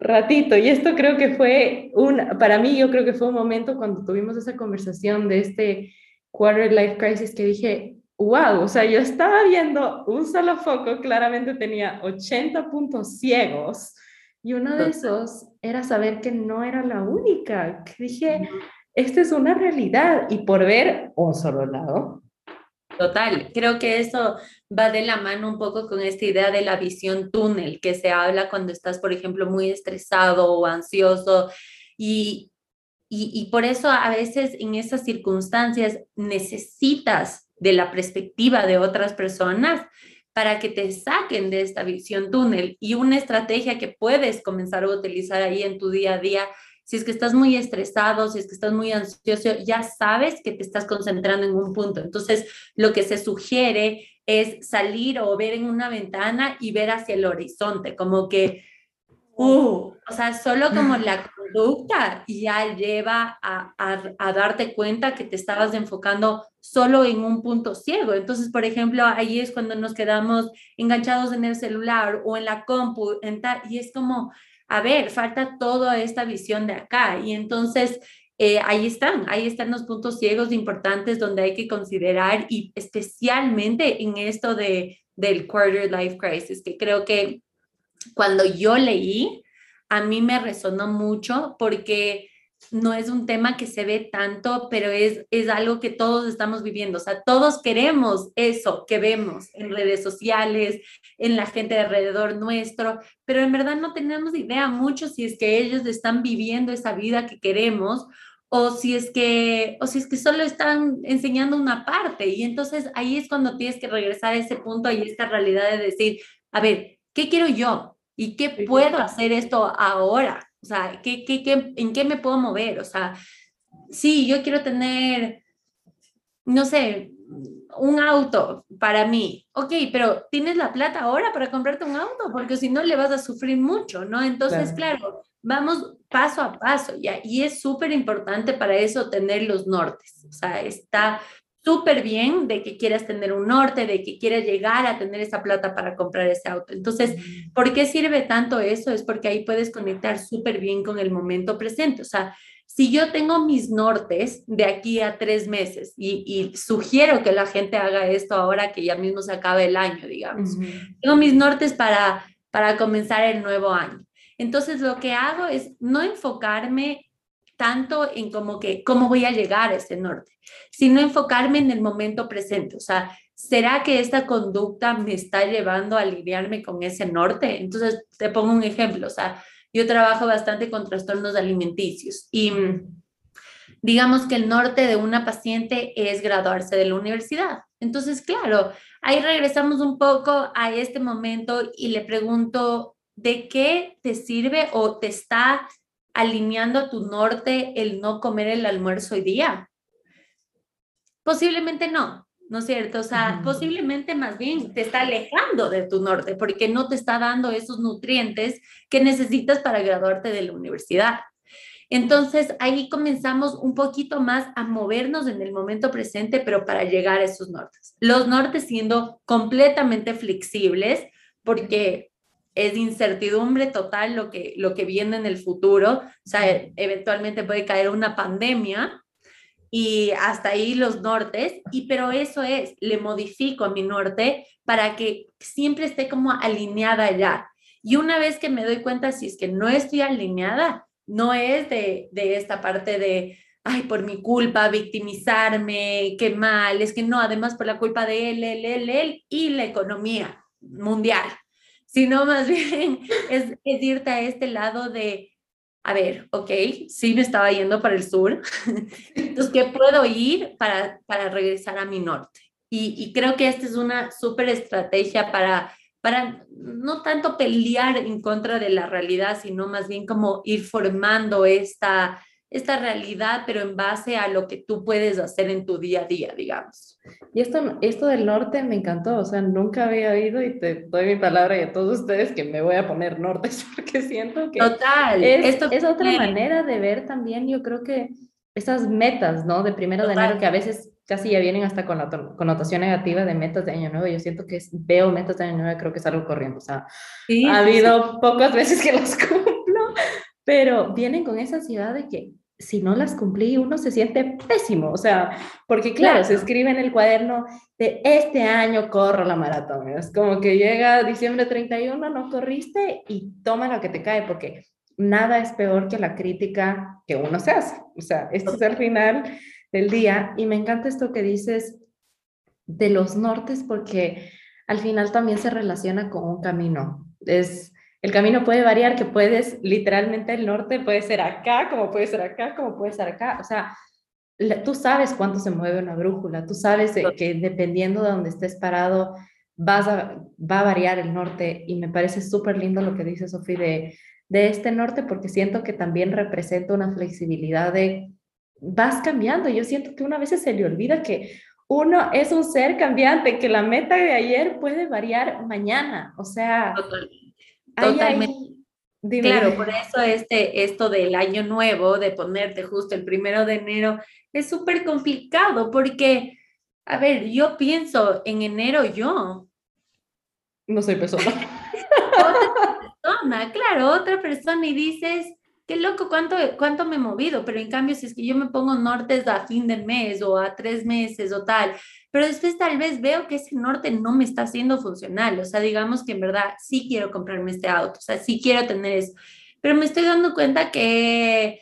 ratito. Y esto creo que fue un, para mí yo creo que fue un momento cuando tuvimos esa conversación de este quarter life crisis que dije, wow, o sea, yo estaba viendo un solo foco, claramente tenía 80 puntos ciegos. Y uno de esos era saber que no era la única, que dije, esta es una realidad y por ver un solo lado, Total, creo que eso va de la mano un poco con esta idea de la visión túnel que se habla cuando estás, por ejemplo, muy estresado o ansioso y, y, y por eso a veces en esas circunstancias necesitas de la perspectiva de otras personas para que te saquen de esta visión túnel y una estrategia que puedes comenzar a utilizar ahí en tu día a día si es que estás muy estresado, si es que estás muy ansioso, ya sabes que te estás concentrando en un punto. Entonces, lo que se sugiere es salir o ver en una ventana y ver hacia el horizonte, como que, uh, o sea, solo como la conducta ya lleva a, a, darte cuenta que te estabas enfocando solo en un punto ciego. Entonces, por ejemplo, ahí es cuando nos quedamos enganchados en el celular o en la compu, y es como, a ver, falta toda esta visión de acá. Y entonces eh, ahí están, ahí están los puntos ciegos importantes donde hay que considerar y especialmente en esto de, del quarter life crisis, que creo que cuando yo leí, a mí me resonó mucho porque no es un tema que se ve tanto, pero es, es algo que todos estamos viviendo. O sea, todos queremos eso que vemos en redes sociales, en la gente alrededor nuestro, pero en verdad no tenemos idea mucho si es que ellos están viviendo esa vida que queremos o si es que o si es que solo están enseñando una parte y entonces ahí es cuando tienes que regresar a ese punto y esta realidad de decir, a ver, ¿qué quiero yo? ¿Y qué puedo hacer esto ahora? O sea, ¿qué, qué, qué, ¿en qué me puedo mover? O sea, sí, yo quiero tener, no sé, un auto para mí. Ok, pero ¿tienes la plata ahora para comprarte un auto? Porque si no le vas a sufrir mucho, ¿no? Entonces, claro, vamos paso a paso, ¿ya? Y es súper importante para eso tener los nortes. O sea, está súper bien de que quieras tener un norte, de que quieras llegar a tener esa plata para comprar ese auto. Entonces, ¿por qué sirve tanto eso? Es porque ahí puedes conectar súper bien con el momento presente. O sea, si yo tengo mis nortes de aquí a tres meses y, sugiero que la gente haga esto ahora que ya mismo se acaba el año, digamos, tengo mis nortes para, para comenzar el nuevo año. Entonces, lo que hago es no enfocarme tanto en como que cómo voy a llegar a ese norte, sino enfocarme en el momento presente. O sea, ¿será que esta conducta me está llevando a alinearme con ese norte? Entonces, te pongo un ejemplo. O sea, yo trabajo bastante con trastornos alimenticios y digamos que el norte de una paciente es graduarse de la universidad. Entonces, claro, ahí regresamos un poco a este momento y le pregunto, ¿de qué te sirve o te está alineando a tu norte el no comer el almuerzo hoy día? Posiblemente no, ¿no es cierto? O sea, posiblemente más bien te está alejando de tu norte porque no te está dando esos nutrientes que necesitas para graduarte de la universidad. Entonces ahí comenzamos un poquito más a movernos en el momento presente, pero para llegar a esos nortes. Los nortes siendo completamente flexibles porque es incertidumbre total lo que, lo que viene en el futuro. O sea, eventualmente puede caer una pandemia y hasta ahí los nortes, y pero eso es, le modifico a mi norte para que siempre esté como alineada ya. Y una vez que me doy cuenta si es que no estoy alineada, no es de, de esta parte de, ay, por mi culpa, victimizarme, qué mal, es que no, además por la culpa de él, él, él, él y la economía mundial sino más bien es, irte a este lado de, a ver, ok, sí me estaba yendo para el sur, entonces, ¿qué puedo ir para, para regresar a mi norte? Y, y creo que esta es una súper estrategia para, para no tanto pelear en contra de la realidad, sino más bien como ir formando esta, esta realidad, pero en base a lo que tú puedes hacer en tu día a día, digamos. Y esto, esto del norte me encantó, o sea, nunca había oído y te doy mi palabra y a todos ustedes que me voy a poner norte porque siento que Total, es, esto es otra manera de ver también, yo creo que esas metas, ¿no? De primero de enero que a veces casi ya vienen hasta con la connotación negativa de metas de año nuevo. Yo siento que veo metas de año nuevo y creo que es algo corriendo. O sea, ha habido pocas veces que las cumplo, pero vienen con esa ansiedad de que si no las cumplí, uno se siente pésimo, o sea, porque claro, se escribe en el cuaderno de este año corro la maratón, es como que llega diciembre 31, no corriste y toma lo que te cae, porque nada es peor que la crítica que uno se hace, o sea, esto es el final del día. Y me encanta esto que dices de los nortes, porque al final también se relaciona con un camino, es el camino puede variar, que puedes, literalmente el norte puede ser acá, como puede ser acá, como puede ser acá. O sea, tú sabes cuánto se mueve una brújula, tú sabes que dependiendo de donde estés parado, vas a, va a variar el norte. Y me parece súper lindo lo que dice Sofía de, de este norte, porque siento que también representa una flexibilidad de vas cambiando. Yo siento que una vez se le olvida que uno es un ser cambiante, que la meta de ayer puede variar mañana. O sea, Totalmente. Claro, por eso este, esto del año nuevo, de ponerte justo el primero de enero, es súper complicado porque, a ver, yo pienso en enero yo. No soy persona. otra persona, claro, otra persona y dices, qué loco, cuánto, cuánto me he movido, pero en cambio si es que yo me pongo nortes a fin del mes o a tres meses o tal, pero después tal vez veo que ese norte no me está haciendo funcional, o sea, digamos que en verdad sí quiero comprarme este auto, o sea, sí quiero tener eso, pero me estoy dando cuenta que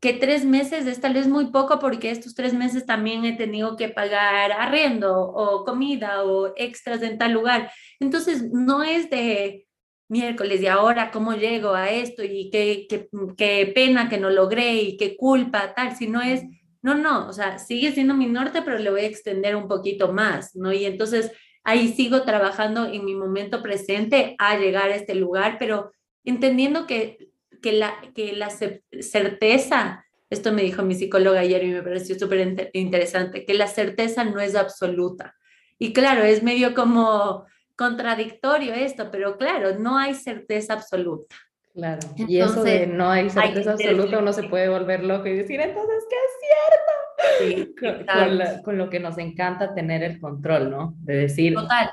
que tres meses es tal vez muy poco porque estos tres meses también he tenido que pagar arriendo o comida o extras en tal lugar. Entonces, no es de, miércoles y ahora cómo llego a esto y qué, qué, qué, pena que no logré y qué culpa, tal, si no es, no, no, o sea, sigue siendo mi norte, pero le voy a extender un poquito más, ¿no? Y entonces ahí sigo trabajando en mi momento presente a llegar a este lugar, pero entendiendo que, que, la, que la certeza esto me dijo mi psicóloga ayer y me pareció súper interesante, que la certeza no es absoluta. Y claro, es medio como contradictorio esto, pero claro, no hay certeza absoluta. Claro, y eso de no hay certeza absoluta, uno se puede volver loco y decir, entonces, ¿qué es cierto? con, con, lo que nos encanta tener el control, ¿no? De decir, Total.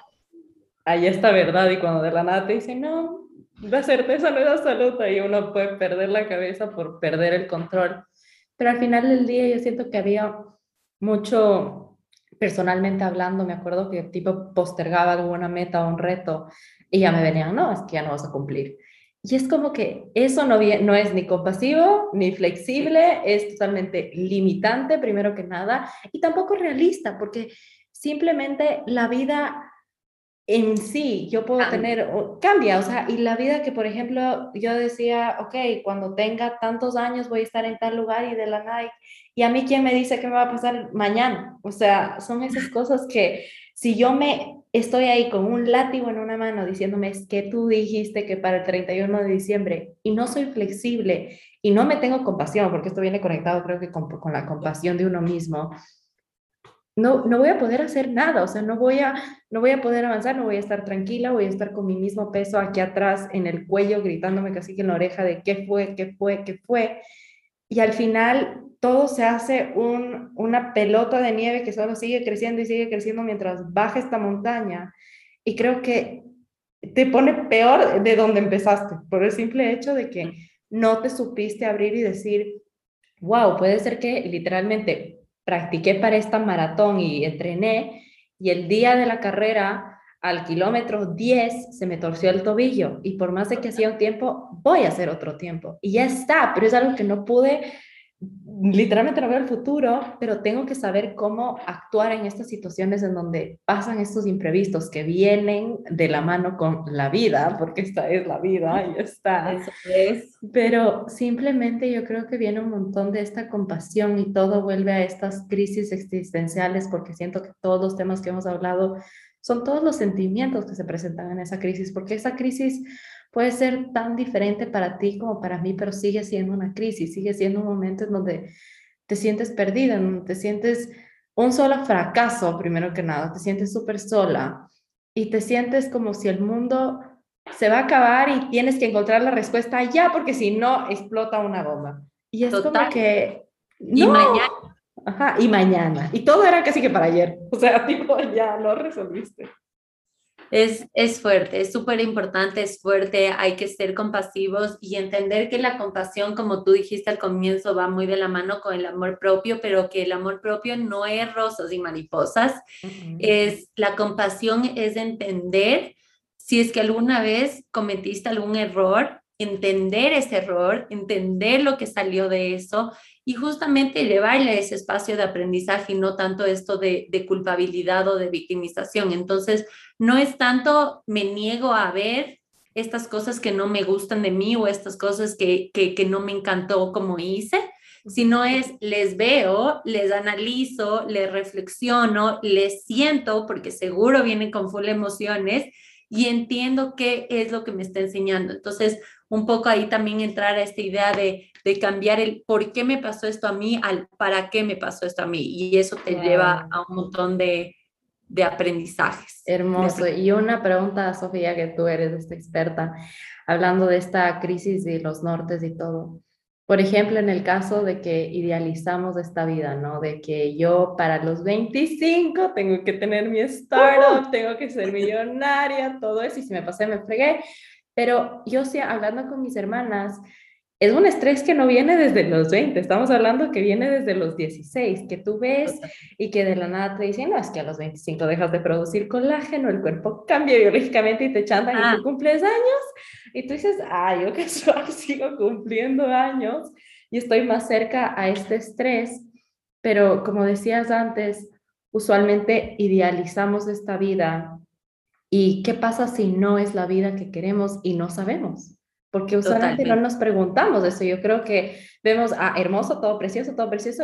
hay esta verdad y cuando de la nada te dicen, no, la certeza no es absoluta y uno puede perder la cabeza por perder el control. Pero al final del día yo siento que había mucho, personalmente hablando, me acuerdo que tipo postergaba alguna meta o un reto y ya me venían, no, es que ya no vas a cumplir. Y es como que eso no, no es ni compasivo ni flexible, es totalmente limitante, primero que nada, y tampoco realista, porque simplemente la vida en sí, yo puedo tener, cambia, o sea, y la vida que, por ejemplo, yo decía, ok, cuando tenga tantos años voy a estar en tal lugar y de la nada, y a mí quién me dice qué me va a pasar mañana, o sea, son esas cosas que si yo me estoy ahí con un látigo en una mano diciéndome es que tú dijiste que para el 31 de diciembre y no soy flexible y no me tengo compasión, porque esto viene conectado creo que con, con la compasión de uno mismo, no, no voy a poder hacer nada, o sea, no voy, a, no voy a poder avanzar, no voy a estar tranquila, voy a estar con mi mismo peso aquí atrás en el cuello, gritándome casi que en la oreja de qué fue, qué fue, qué fue. Y al final todo se hace un, una pelota de nieve que solo sigue creciendo y sigue creciendo mientras baja esta montaña. Y creo que te pone peor de donde empezaste, por el simple hecho de que no te supiste abrir y decir, wow, puede ser que literalmente practiqué para esta maratón y entrené y el día de la carrera al kilómetro 10 se me torció el tobillo y por más de que hacía un tiempo, voy a hacer otro tiempo. Y ya está, pero es algo que no pude literalmente no veo el futuro, pero tengo que saber cómo actuar en estas situaciones en donde pasan estos imprevistos que vienen de la mano con la vida, porque esta es la vida y está. Eso es. Pero simplemente yo creo que viene un montón de esta compasión y todo vuelve a estas crisis existenciales, porque siento que todos los temas que hemos hablado son todos los sentimientos que se presentan en esa crisis, porque esa crisis puede ser tan diferente para ti como para mí, pero sigue siendo una crisis, sigue siendo un momento en donde te sientes perdida, en donde te sientes un solo fracaso, primero que nada, te sientes súper sola y te sientes como si el mundo se va a acabar y tienes que encontrar la respuesta ya, porque si no, explota una bomba. Y es como que... Y mañana. Ajá, y mañana. Y todo era casi que para ayer. O sea, tipo, ya lo resolviste. Es, es fuerte, es súper importante, es fuerte, hay que ser compasivos y entender que la compasión, como tú dijiste al comienzo, va muy de la mano con el amor propio, pero que el amor propio no es rosas y mariposas, es la compasión es entender si es que alguna vez cometiste algún error, entender ese error, entender lo que salió de eso y justamente llevarle ese espacio de aprendizaje y no tanto esto de, de, culpabilidad o de victimización. Entonces, no es tanto me niego a ver estas cosas que no me gustan de mí o estas cosas que, que, que no me encantó como hice, sino es les veo, les analizo, les reflexiono, les siento, porque seguro vienen con full emociones y entiendo qué es lo que me está enseñando. Entonces, un poco ahí también entrar a esta idea de, de cambiar el por qué me pasó esto a mí al para qué me pasó esto a mí. Y eso te lleva a un montón de, de aprendizajes. Hermoso. Y una pregunta, Sofía, que tú eres esta experta, hablando de esta crisis de los nortes y todo. Por ejemplo, en el caso de que idealizamos esta vida, ¿no? De que yo para los 25 tengo que tener mi startup, tengo que ser millonaria, todo eso, y si me pasé, me fregué. Pero yo sí, hablando con mis hermanas, es un estrés que no viene desde los 20, estamos hablando que viene desde los 16, que tú ves y que de la nada te dicen, no, es que a los 25 dejas de producir colágeno, el cuerpo cambia biológicamente y te chantan y tú ah. cumples años. Y tú dices, ah, yo casual sigo cumpliendo años y estoy más cerca a este estrés. Pero como decías antes, usualmente idealizamos esta vida ¿Y qué pasa si no es la vida que queremos y no sabemos? Porque usualmente no nos preguntamos eso. Yo creo que vemos, ah, hermoso, todo precioso, todo precioso.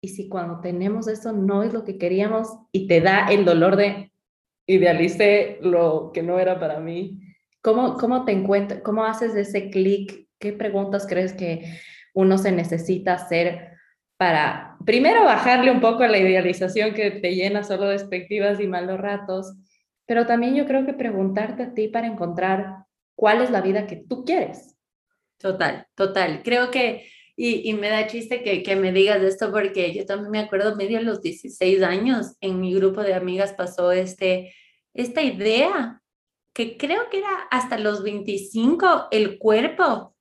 Y si cuando tenemos eso no es lo que queríamos y te da el dolor de idealicé lo que no era para mí, ¿cómo, cómo te encuentras, cómo haces ese clic? ¿Qué preguntas crees que uno se necesita hacer para, primero, bajarle un poco a la idealización que te llena solo de expectativas y malos ratos, pero también yo creo que preguntarte a ti para encontrar cuál es la vida que tú quieres. Total, total. Creo que, y, y me da chiste que, que, me digas esto porque yo también me acuerdo, medio a los 16 años, en mi grupo de amigas pasó este, esta idea que creo que era hasta los 25, el cuerpo,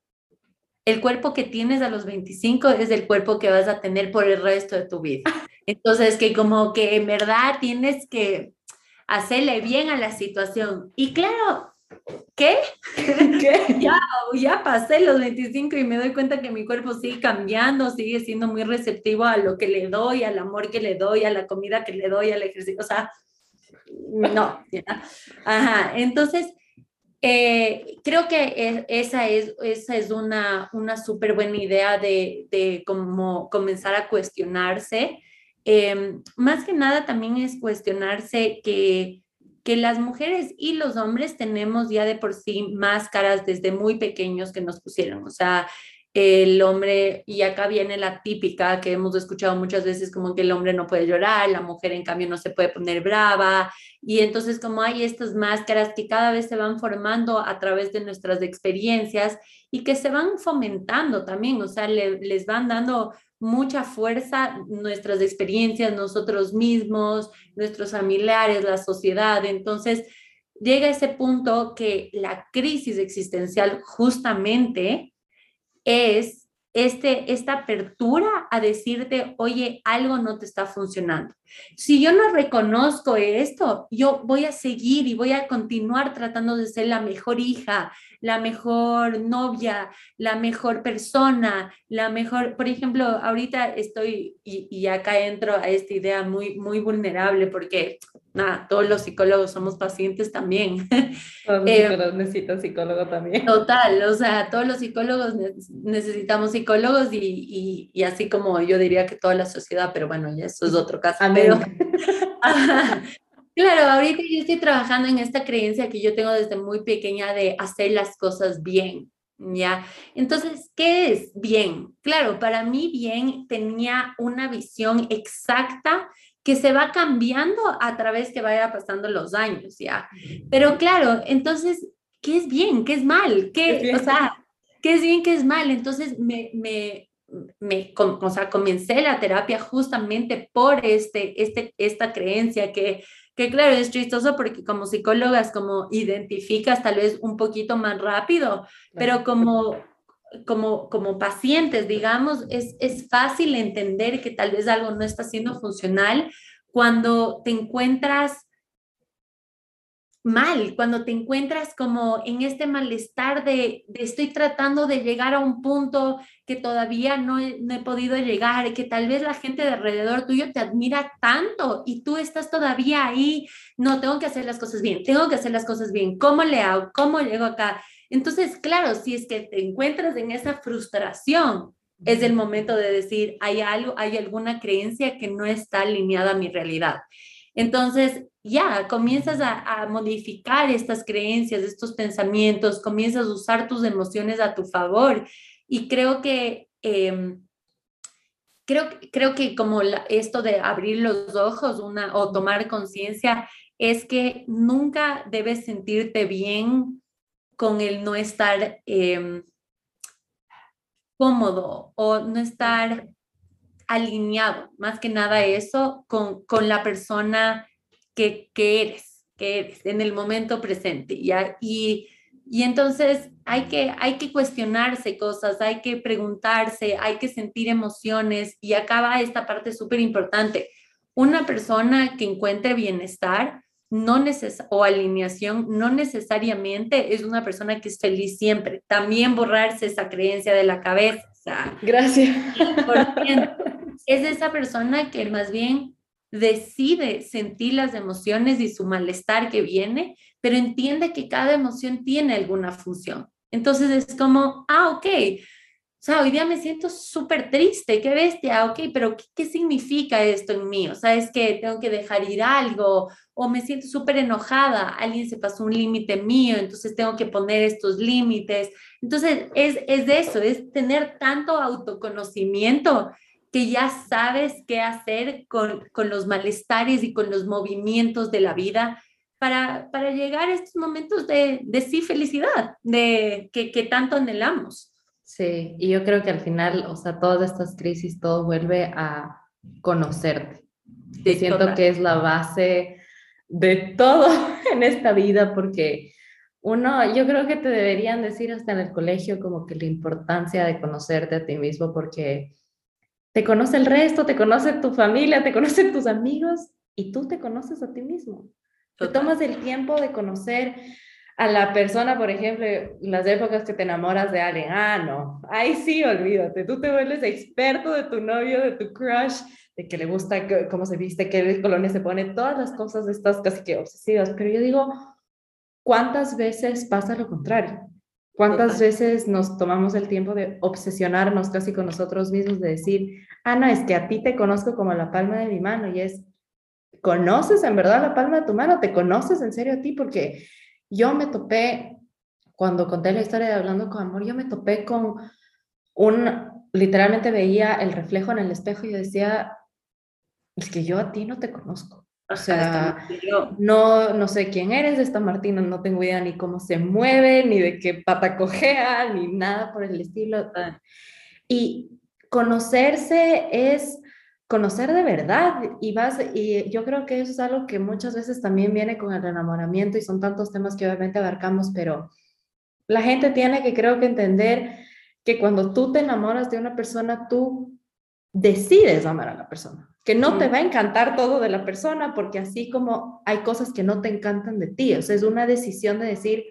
el cuerpo que tienes a los 25 es el cuerpo que vas a tener por el resto de tu vida. Entonces, que como que en verdad tienes que hacerle bien a la situación. Y claro, ¿qué? ¿Qué? ya, ya pasé los 25 y me doy cuenta que mi cuerpo sigue cambiando, sigue siendo muy receptivo a lo que le doy, al amor que le doy, a la comida que le doy, al ejercicio. O sea, no. Ajá, entonces, eh, creo que esa es, esa es una, una súper buena idea de, de cómo comenzar a cuestionarse. Em, más que nada también es cuestionarse que, que las mujeres y los hombres tenemos ya de por sí máscaras desde muy pequeños que nos pusieron. O sea, el hombre, y acá viene la típica que hemos escuchado muchas veces, como que el hombre no puede llorar, la mujer en cambio no se puede poner brava, y entonces como hay estas máscaras que cada vez se van formando a través de nuestras experiencias y que se van fomentando también, o sea, les van dando mucha fuerza nuestras experiencias, nosotros mismos, nuestros familiares, la sociedad, entonces llega ese punto que la crisis existencial justamente es este, esta apertura a decirte, oye, algo no te está funcionando. Si yo no reconozco esto, yo voy a seguir y voy a continuar tratando de ser la mejor hija, la mejor novia, la mejor persona, la mejor, por ejemplo, ahorita estoy y, y acá entro a esta idea muy, muy vulnerable porque nada, todos los psicólogos somos pacientes también. Todos los eh, psicólogos necesitan psicólogo también. Total, o sea, todos los psicólogos necesitamos psicólogos y, y, así como yo diría que toda la sociedad, pero bueno, ya eso es otro caso. Pero, claro, ahorita yo estoy trabajando en esta creencia que yo tengo desde muy pequeña de hacer las cosas bien. ¿Ya? Entonces, ¿qué es bien? Claro, para mí bien tenía una visión exacta que se va cambiando a través que vaya pasando los años, ¿ya? Pero claro, entonces, ¿qué es bien? ¿Qué es mal? ¿Qué, o sea, qué es bien? ¿Qué es mal? Entonces, me, me, me o sea, comencé la terapia justamente por este, este, esta creencia que, que, claro, es chistoso porque como psicólogas, como identificas tal vez un poquito más rápido, pero como como, como pacientes, digamos, es, es fácil entender que tal vez algo no está siendo funcional cuando te encuentras mal, cuando te encuentras como en este malestar de, estoy tratando de llegar a un punto que todavía no he, no he, podido llegar, que tal vez la gente de alrededor tuyo te admira tanto y tú estás todavía ahí, no, tengo que hacer las cosas bien, tengo que hacer las cosas bien, ¿cómo le hago? ¿Cómo llego acá? Entonces, claro, si es que te encuentras en esa frustración, es el momento de decir, hay algo, hay alguna creencia que no está alineada a mi realidad. Entonces, ya, comienzas a, modificar estas creencias, estos pensamientos, comienzas a usar tus emociones a tu favor. Y creo que, em, creo, creo que como esto de abrir los ojos una, o tomar conciencia, es que nunca debes sentirte bien con el no estar em, cómodo o no estar alineado, más que nada eso, con, con la persona que, que, eres, que eres en el momento presente. ¿ya? Y, y entonces hay que, hay que cuestionarse cosas, hay que preguntarse, hay que sentir emociones y acaba esta parte súper importante. Una persona que encuentre bienestar no neces o alineación no necesariamente es una persona que es feliz siempre. También borrarse esa creencia de la cabeza. Gracias. Es esa persona que más bien decide sentir las emociones y su malestar que viene, pero entiende que cada emoción tiene alguna función. Entonces es como, ah, ok, o sea, hoy día me siento súper triste, qué bestia, ok, pero ¿qué, ¿qué, significa esto en mí? O sea, es que tengo que dejar ir algo, o me siento súper enojada, alguien se pasó un límite mío, entonces tengo que poner estos límites. Entonces, es, es de eso, es tener tanto autoconocimiento que ya sabes qué hacer con, con los malestares y con los movimientos de la vida para, para llegar a estos momentos de, de sí felicidad, de que, que tanto anhelamos. Sí, y yo creo que al final, o sea, todas estas crisis, todo vuelve a conocerte. Sí, siento que es la base de todo en esta vida, porque uno, yo creo que te deberían decir hasta en el colegio como que la importancia de conocerte a ti mismo, porque te conoce el resto, te conoce tu familia, te conocen tus amigos y tú te conoces a ti mismo. Te tomas el tiempo de conocer a la persona, por ejemplo, las épocas que te enamoras de alguien. Ah, no, ahí sí, olvídate. Tú te vuelves experto de tu novio, de tu crush, de que le gusta cómo se viste, qué colonia se pone, todas las cosas estas casi que obsesivas. Pero yo digo, ¿cuántas veces pasa lo contrario? ¿Cuántas veces nos tomamos el tiempo de obsesionarnos casi con nosotros mismos, de decir, ah, no, es que a ti te conozco como la palma de mi mano y es, ¿conoces en verdad la palma de tu mano? ¿Te conoces en serio a ti? Porque yo me topé, cuando conté la historia de Hablando con Amor, yo me topé con un, literalmente veía el reflejo en el espejo y decía, es que yo a ti no te conozco. O sea, no, no sé quién eres esta Martina, no tengo idea ni cómo se mueve, ni de qué pata cojea, ni nada por el estilo. Y conocerse es conocer de verdad y vas y yo creo que eso es algo que muchas veces también viene con el enamoramiento y son tantos temas que obviamente abarcamos, pero la gente tiene que creo que entender que cuando tú te enamoras de una persona, tú decides amar a la persona que no te va a encantar todo de la persona, porque así como hay cosas que no te encantan de ti, o sea, es una decisión de decir,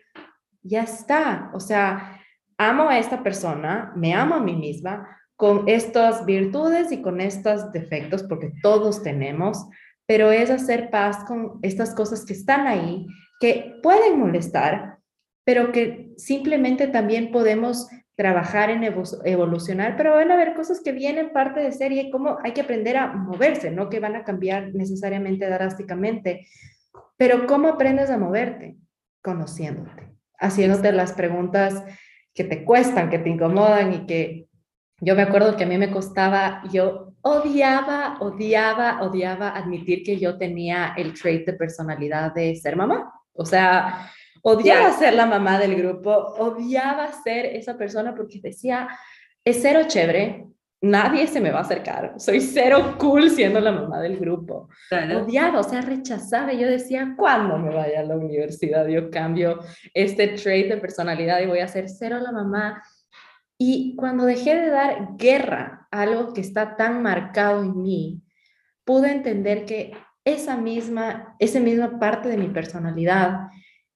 ya está, o sea, amo a esta persona, me amo a mí misma con estas virtudes y con estos defectos, porque todos tenemos, pero es hacer paz con estas cosas que están ahí, que pueden molestar, pero que simplemente también podemos trabajar en evolucionar, pero van a haber cosas que vienen parte de ser y cómo hay que aprender a moverse, no que van a cambiar necesariamente drásticamente, pero ¿cómo aprendes a moverte? Conociéndote, haciéndote las preguntas que te cuestan, que te incomodan y que yo me acuerdo que a mí me costaba, yo odiaba, odiaba, odiaba admitir que yo tenía el trait de personalidad de ser mamá. O sea, Odiaba ser la mamá del grupo, odiaba ser esa persona porque decía, es cero chévere, nadie se me va a acercar, soy cero cool siendo la mamá del grupo. Odiaba, o sea, rechazaba. Yo decía, cuando me vaya a la universidad yo cambio este trait de personalidad y voy a ser cero la mamá. Y cuando dejé de dar guerra a algo que está tan marcado en mí, pude entender que esa misma, esa misma parte de mi personalidad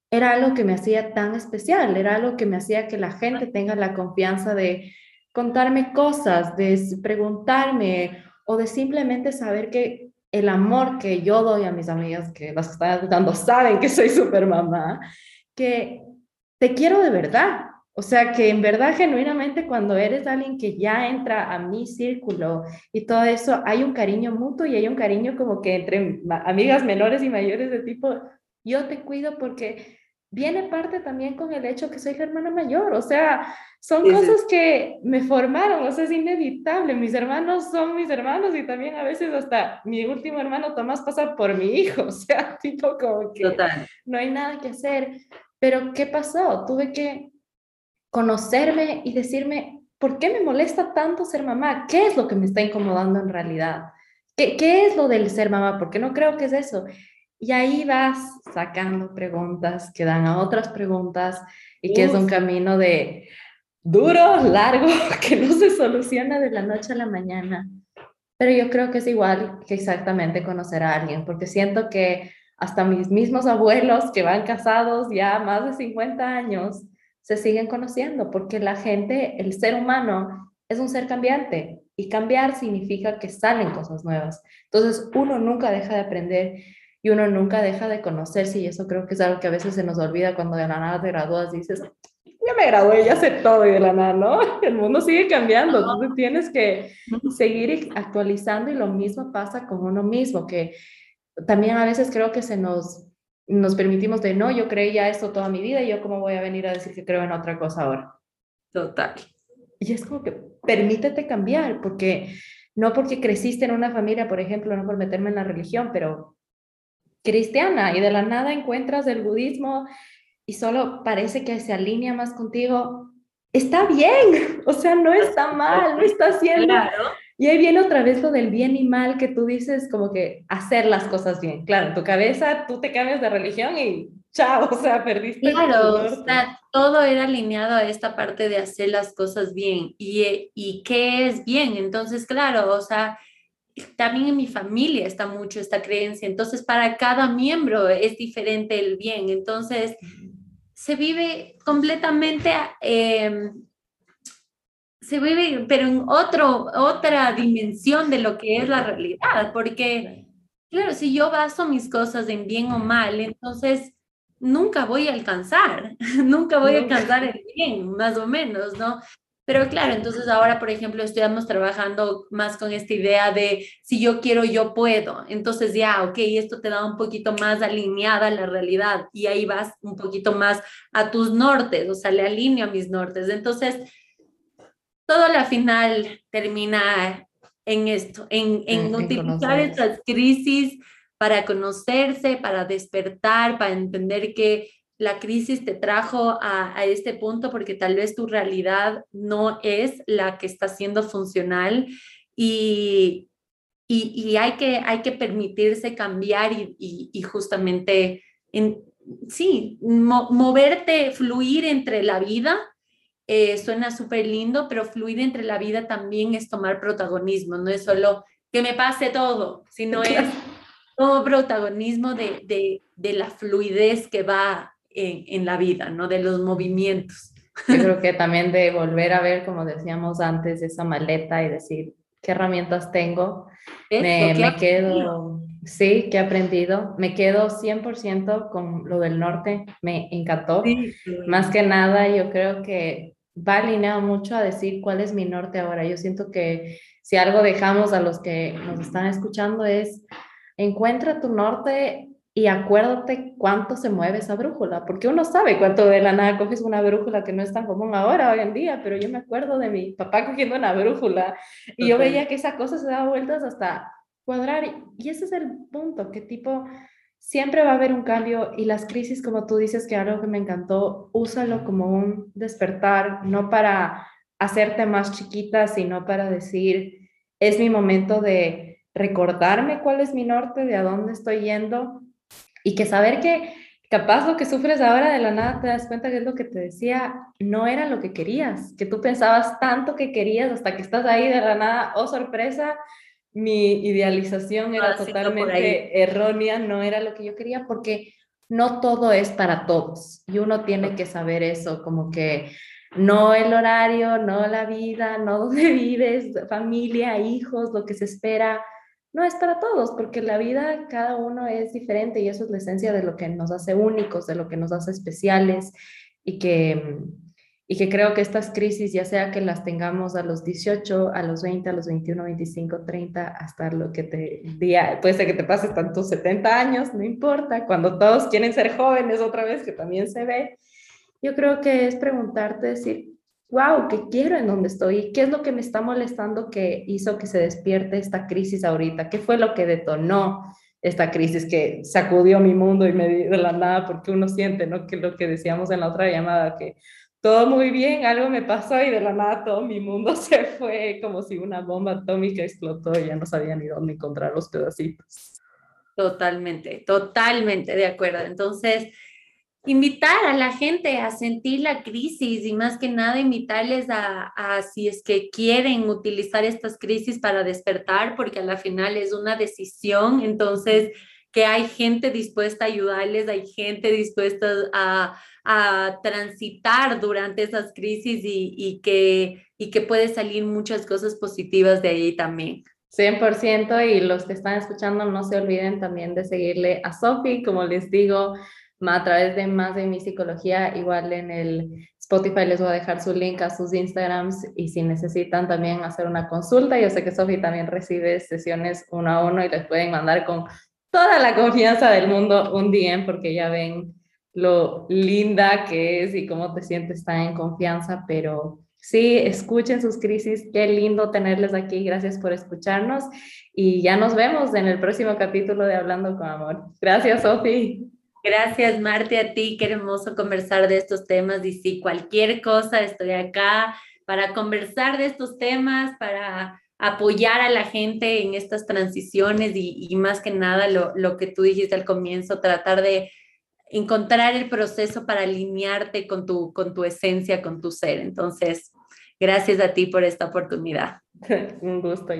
era algo que me hacía tan especial, era algo que me hacía que la gente tenga la confianza de contarme cosas, de preguntarme o de simplemente saber que el amor que yo doy a mis amigas, que las que están dando saben que soy super mamá, que te quiero de verdad. O sea, que en verdad, genuinamente, cuando eres alguien que ya entra a mi círculo y todo eso, hay un cariño mutuo y hay un cariño como que entre amigas menores y mayores de tipo, yo te cuido porque viene parte también con el hecho que soy la hermana mayor, o sea, son cosas que me formaron, o sea, es inevitable, mis hermanos son mis hermanos y también a veces hasta mi último hermano Tomás pasa por mi hijo, o sea, tipo como que no hay nada que hacer, pero ¿qué pasó? Tuve que conocerme y decirme, ¿por qué me molesta tanto ser mamá? ¿Qué es lo que me está incomodando en realidad? ¿Qué, qué es lo del ser mamá? Porque no creo que es eso. Y ahí vas sacando preguntas que dan a otras preguntas y que es un camino de duro, largo, que no se soluciona de la noche a la mañana. Pero yo creo que es igual que exactamente conocer a alguien, porque siento que hasta mis mismos abuelos que van casados ya más de 50 años se siguen conociendo, porque la gente, el ser humano, es un ser cambiante y cambiar significa que salen cosas nuevas. Entonces uno nunca deja de aprender y uno nunca deja de conocerse y eso creo que es algo que a veces se nos olvida cuando de la nada te gradúas, dices, ya me gradué, ya sé todo y de la nada, ¿no? El mundo sigue cambiando, entonces tienes que seguir actualizando y lo mismo pasa con uno mismo, que también a veces creo que se nos, nos permitimos de, no, yo creía esto toda mi vida y yo cómo voy a venir a decir que creo en otra cosa ahora. Total. Y es como que permítete cambiar, porque no porque creciste en una familia, por ejemplo, no por meterme en la religión, pero cristiana y de la nada encuentras el budismo y solo parece que se alinea más contigo, está bien, o sea, no está mal, no está haciendo... Y ahí viene otra vez lo del bien y mal que tú dices, como que hacer las cosas bien. Claro, en tu cabeza tú te cambias de religión y chao, o sea, perdiste. Claro, o sea, todo era alineado a esta parte de hacer las cosas bien. ¿Y, y qué es bien? Entonces, claro, o sea, también en mi familia está mucho esta creencia. Entonces, para cada miembro es diferente el bien. Entonces, se vive completamente eh, se vive, pero en otro, otra dimensión de lo que es la realidad, porque, claro, si yo baso mis cosas en bien o mal, entonces nunca voy a alcanzar, nunca voy a alcanzar el bien, más o menos, ¿no? Pero claro, entonces ahora, por ejemplo, estamos trabajando más con esta idea de si yo quiero, yo puedo. Entonces ya, ok, esto te da un poquito más alineada a la realidad y ahí vas un poquito más a tus nortes, o sea, le alineo a mis nortes. Entonces, todo la final termina en esto, en, en, utilizar estas crisis para conocerse, para despertar, para entender que la crisis te trajo a, a, este punto porque tal vez tu realidad no es la que está siendo funcional y, y, y hay, que, hay que permitirse cambiar y, y justamente, en, sí, moverte, fluir entre la vida eh, suena súper lindo, pero fluir entre la vida también es tomar protagonismo, no es solo que me pase todo, sino es todo protagonismo de, de, de la fluidez que va en, en, la vida, ¿no? De los movimientos. Yo creo que también de volver a ver, como decíamos antes, esa maleta y decir, ¿qué herramientas tengo? Me, me quedo, sí, que he aprendido. Me quedo 100% con lo del norte, me encantó. Sí, sí. Más que nada, yo creo que va alineado mucho a decir cuál es mi norte ahora. Yo siento que si algo dejamos a los que nos están escuchando es encuentra tu norte y acuérdate cuánto se mueve esa brújula, porque uno sabe cuánto de la nada coges una brújula que no es tan común ahora, hoy en día, pero yo me acuerdo de mi papá cogiendo una brújula y yo veía que esa cosa se daba vueltas hasta cuadrar y ese es el punto, que tipo siempre va a haber un cambio y las crisis, como tú dices, que algo que me encantó, úsalo como un despertar, no para hacerte más chiquita, sino para decir, es mi momento de recordarme cuál es mi norte, de a dónde estoy yendo y que saber que capaz lo que sufres ahora de la nada te das cuenta que es lo que te decía, no era lo que querías, que tú pensabas tanto que querías hasta que estás ahí de la nada, oh sorpresa, mi idealización era totalmente errónea, no era lo que yo quería, porque no todo es para todos y uno tiene que saber eso, como que no el horario, no la vida, no donde vives, familia, hijos, lo que se espera, no es para todos, porque la vida cada uno es diferente y eso es la esencia de lo que nos hace únicos, de lo que nos hace especiales y que y que creo que estas crisis, ya sea que las tengamos a los 18, a los 20, a los 21, 25, 30, hasta lo que te día, puede ser que te pases tantos 70 años, no importa, cuando todos quieren ser jóvenes otra vez, que también se ve, yo creo que es preguntarte, decir, wow, ¿qué quiero en donde estoy? ¿Qué es lo que me está molestando que hizo que se despierte esta crisis ahorita? ¿Qué fue lo que detonó esta crisis que sacudió mi mundo y me dio de la nada? Porque uno siente, ¿no? Que lo que decíamos en la otra llamada, que todo muy bien, algo me pasó y de la nada todo mi mundo se fue como si una bomba atómica explotó y ya no sabía ni dónde encontrar los pedacitos. Totalmente, totalmente de acuerdo. Entonces, invitar a la gente a sentir la crisis y más que nada invitarles a, a, si es que quieren utilizar estas crisis para despertar, porque a la final es una decisión, entonces que hay gente dispuesta a ayudarles, hay gente dispuesta a, a transitar durante esas crisis y, y, que, y que puede salir muchas cosas positivas de ahí también. 100% y los que están escuchando no se olviden también de seguirle a Sofi, como les digo, a través de más de mi psicología, igual en el Spotify les voy a dejar su link a sus Instagrams y si necesitan también hacer una consulta, yo sé que Sofi también recibe sesiones uno a uno y les pueden mandar con toda la confianza del mundo un día porque ya ven lo linda que es y cómo te sientes tan en confianza, pero sí, escuchen sus crisis. Qué lindo tenerles aquí. Gracias por escucharnos y ya nos vemos en el próximo capítulo de Hablando con Amor. Gracias, Sofi. Gracias, Marte, a ti. Qué hermoso conversar de estos temas. Y si cualquier cosa, estoy acá para conversar de estos temas, para apoyar a la gente en estas transiciones y, más que nada lo, lo, que tú dijiste al comienzo, tratar de encontrar el proceso para alinearte con tu, con tu esencia, con tu ser. Entonces, gracias a ti por esta oportunidad. Un gusto,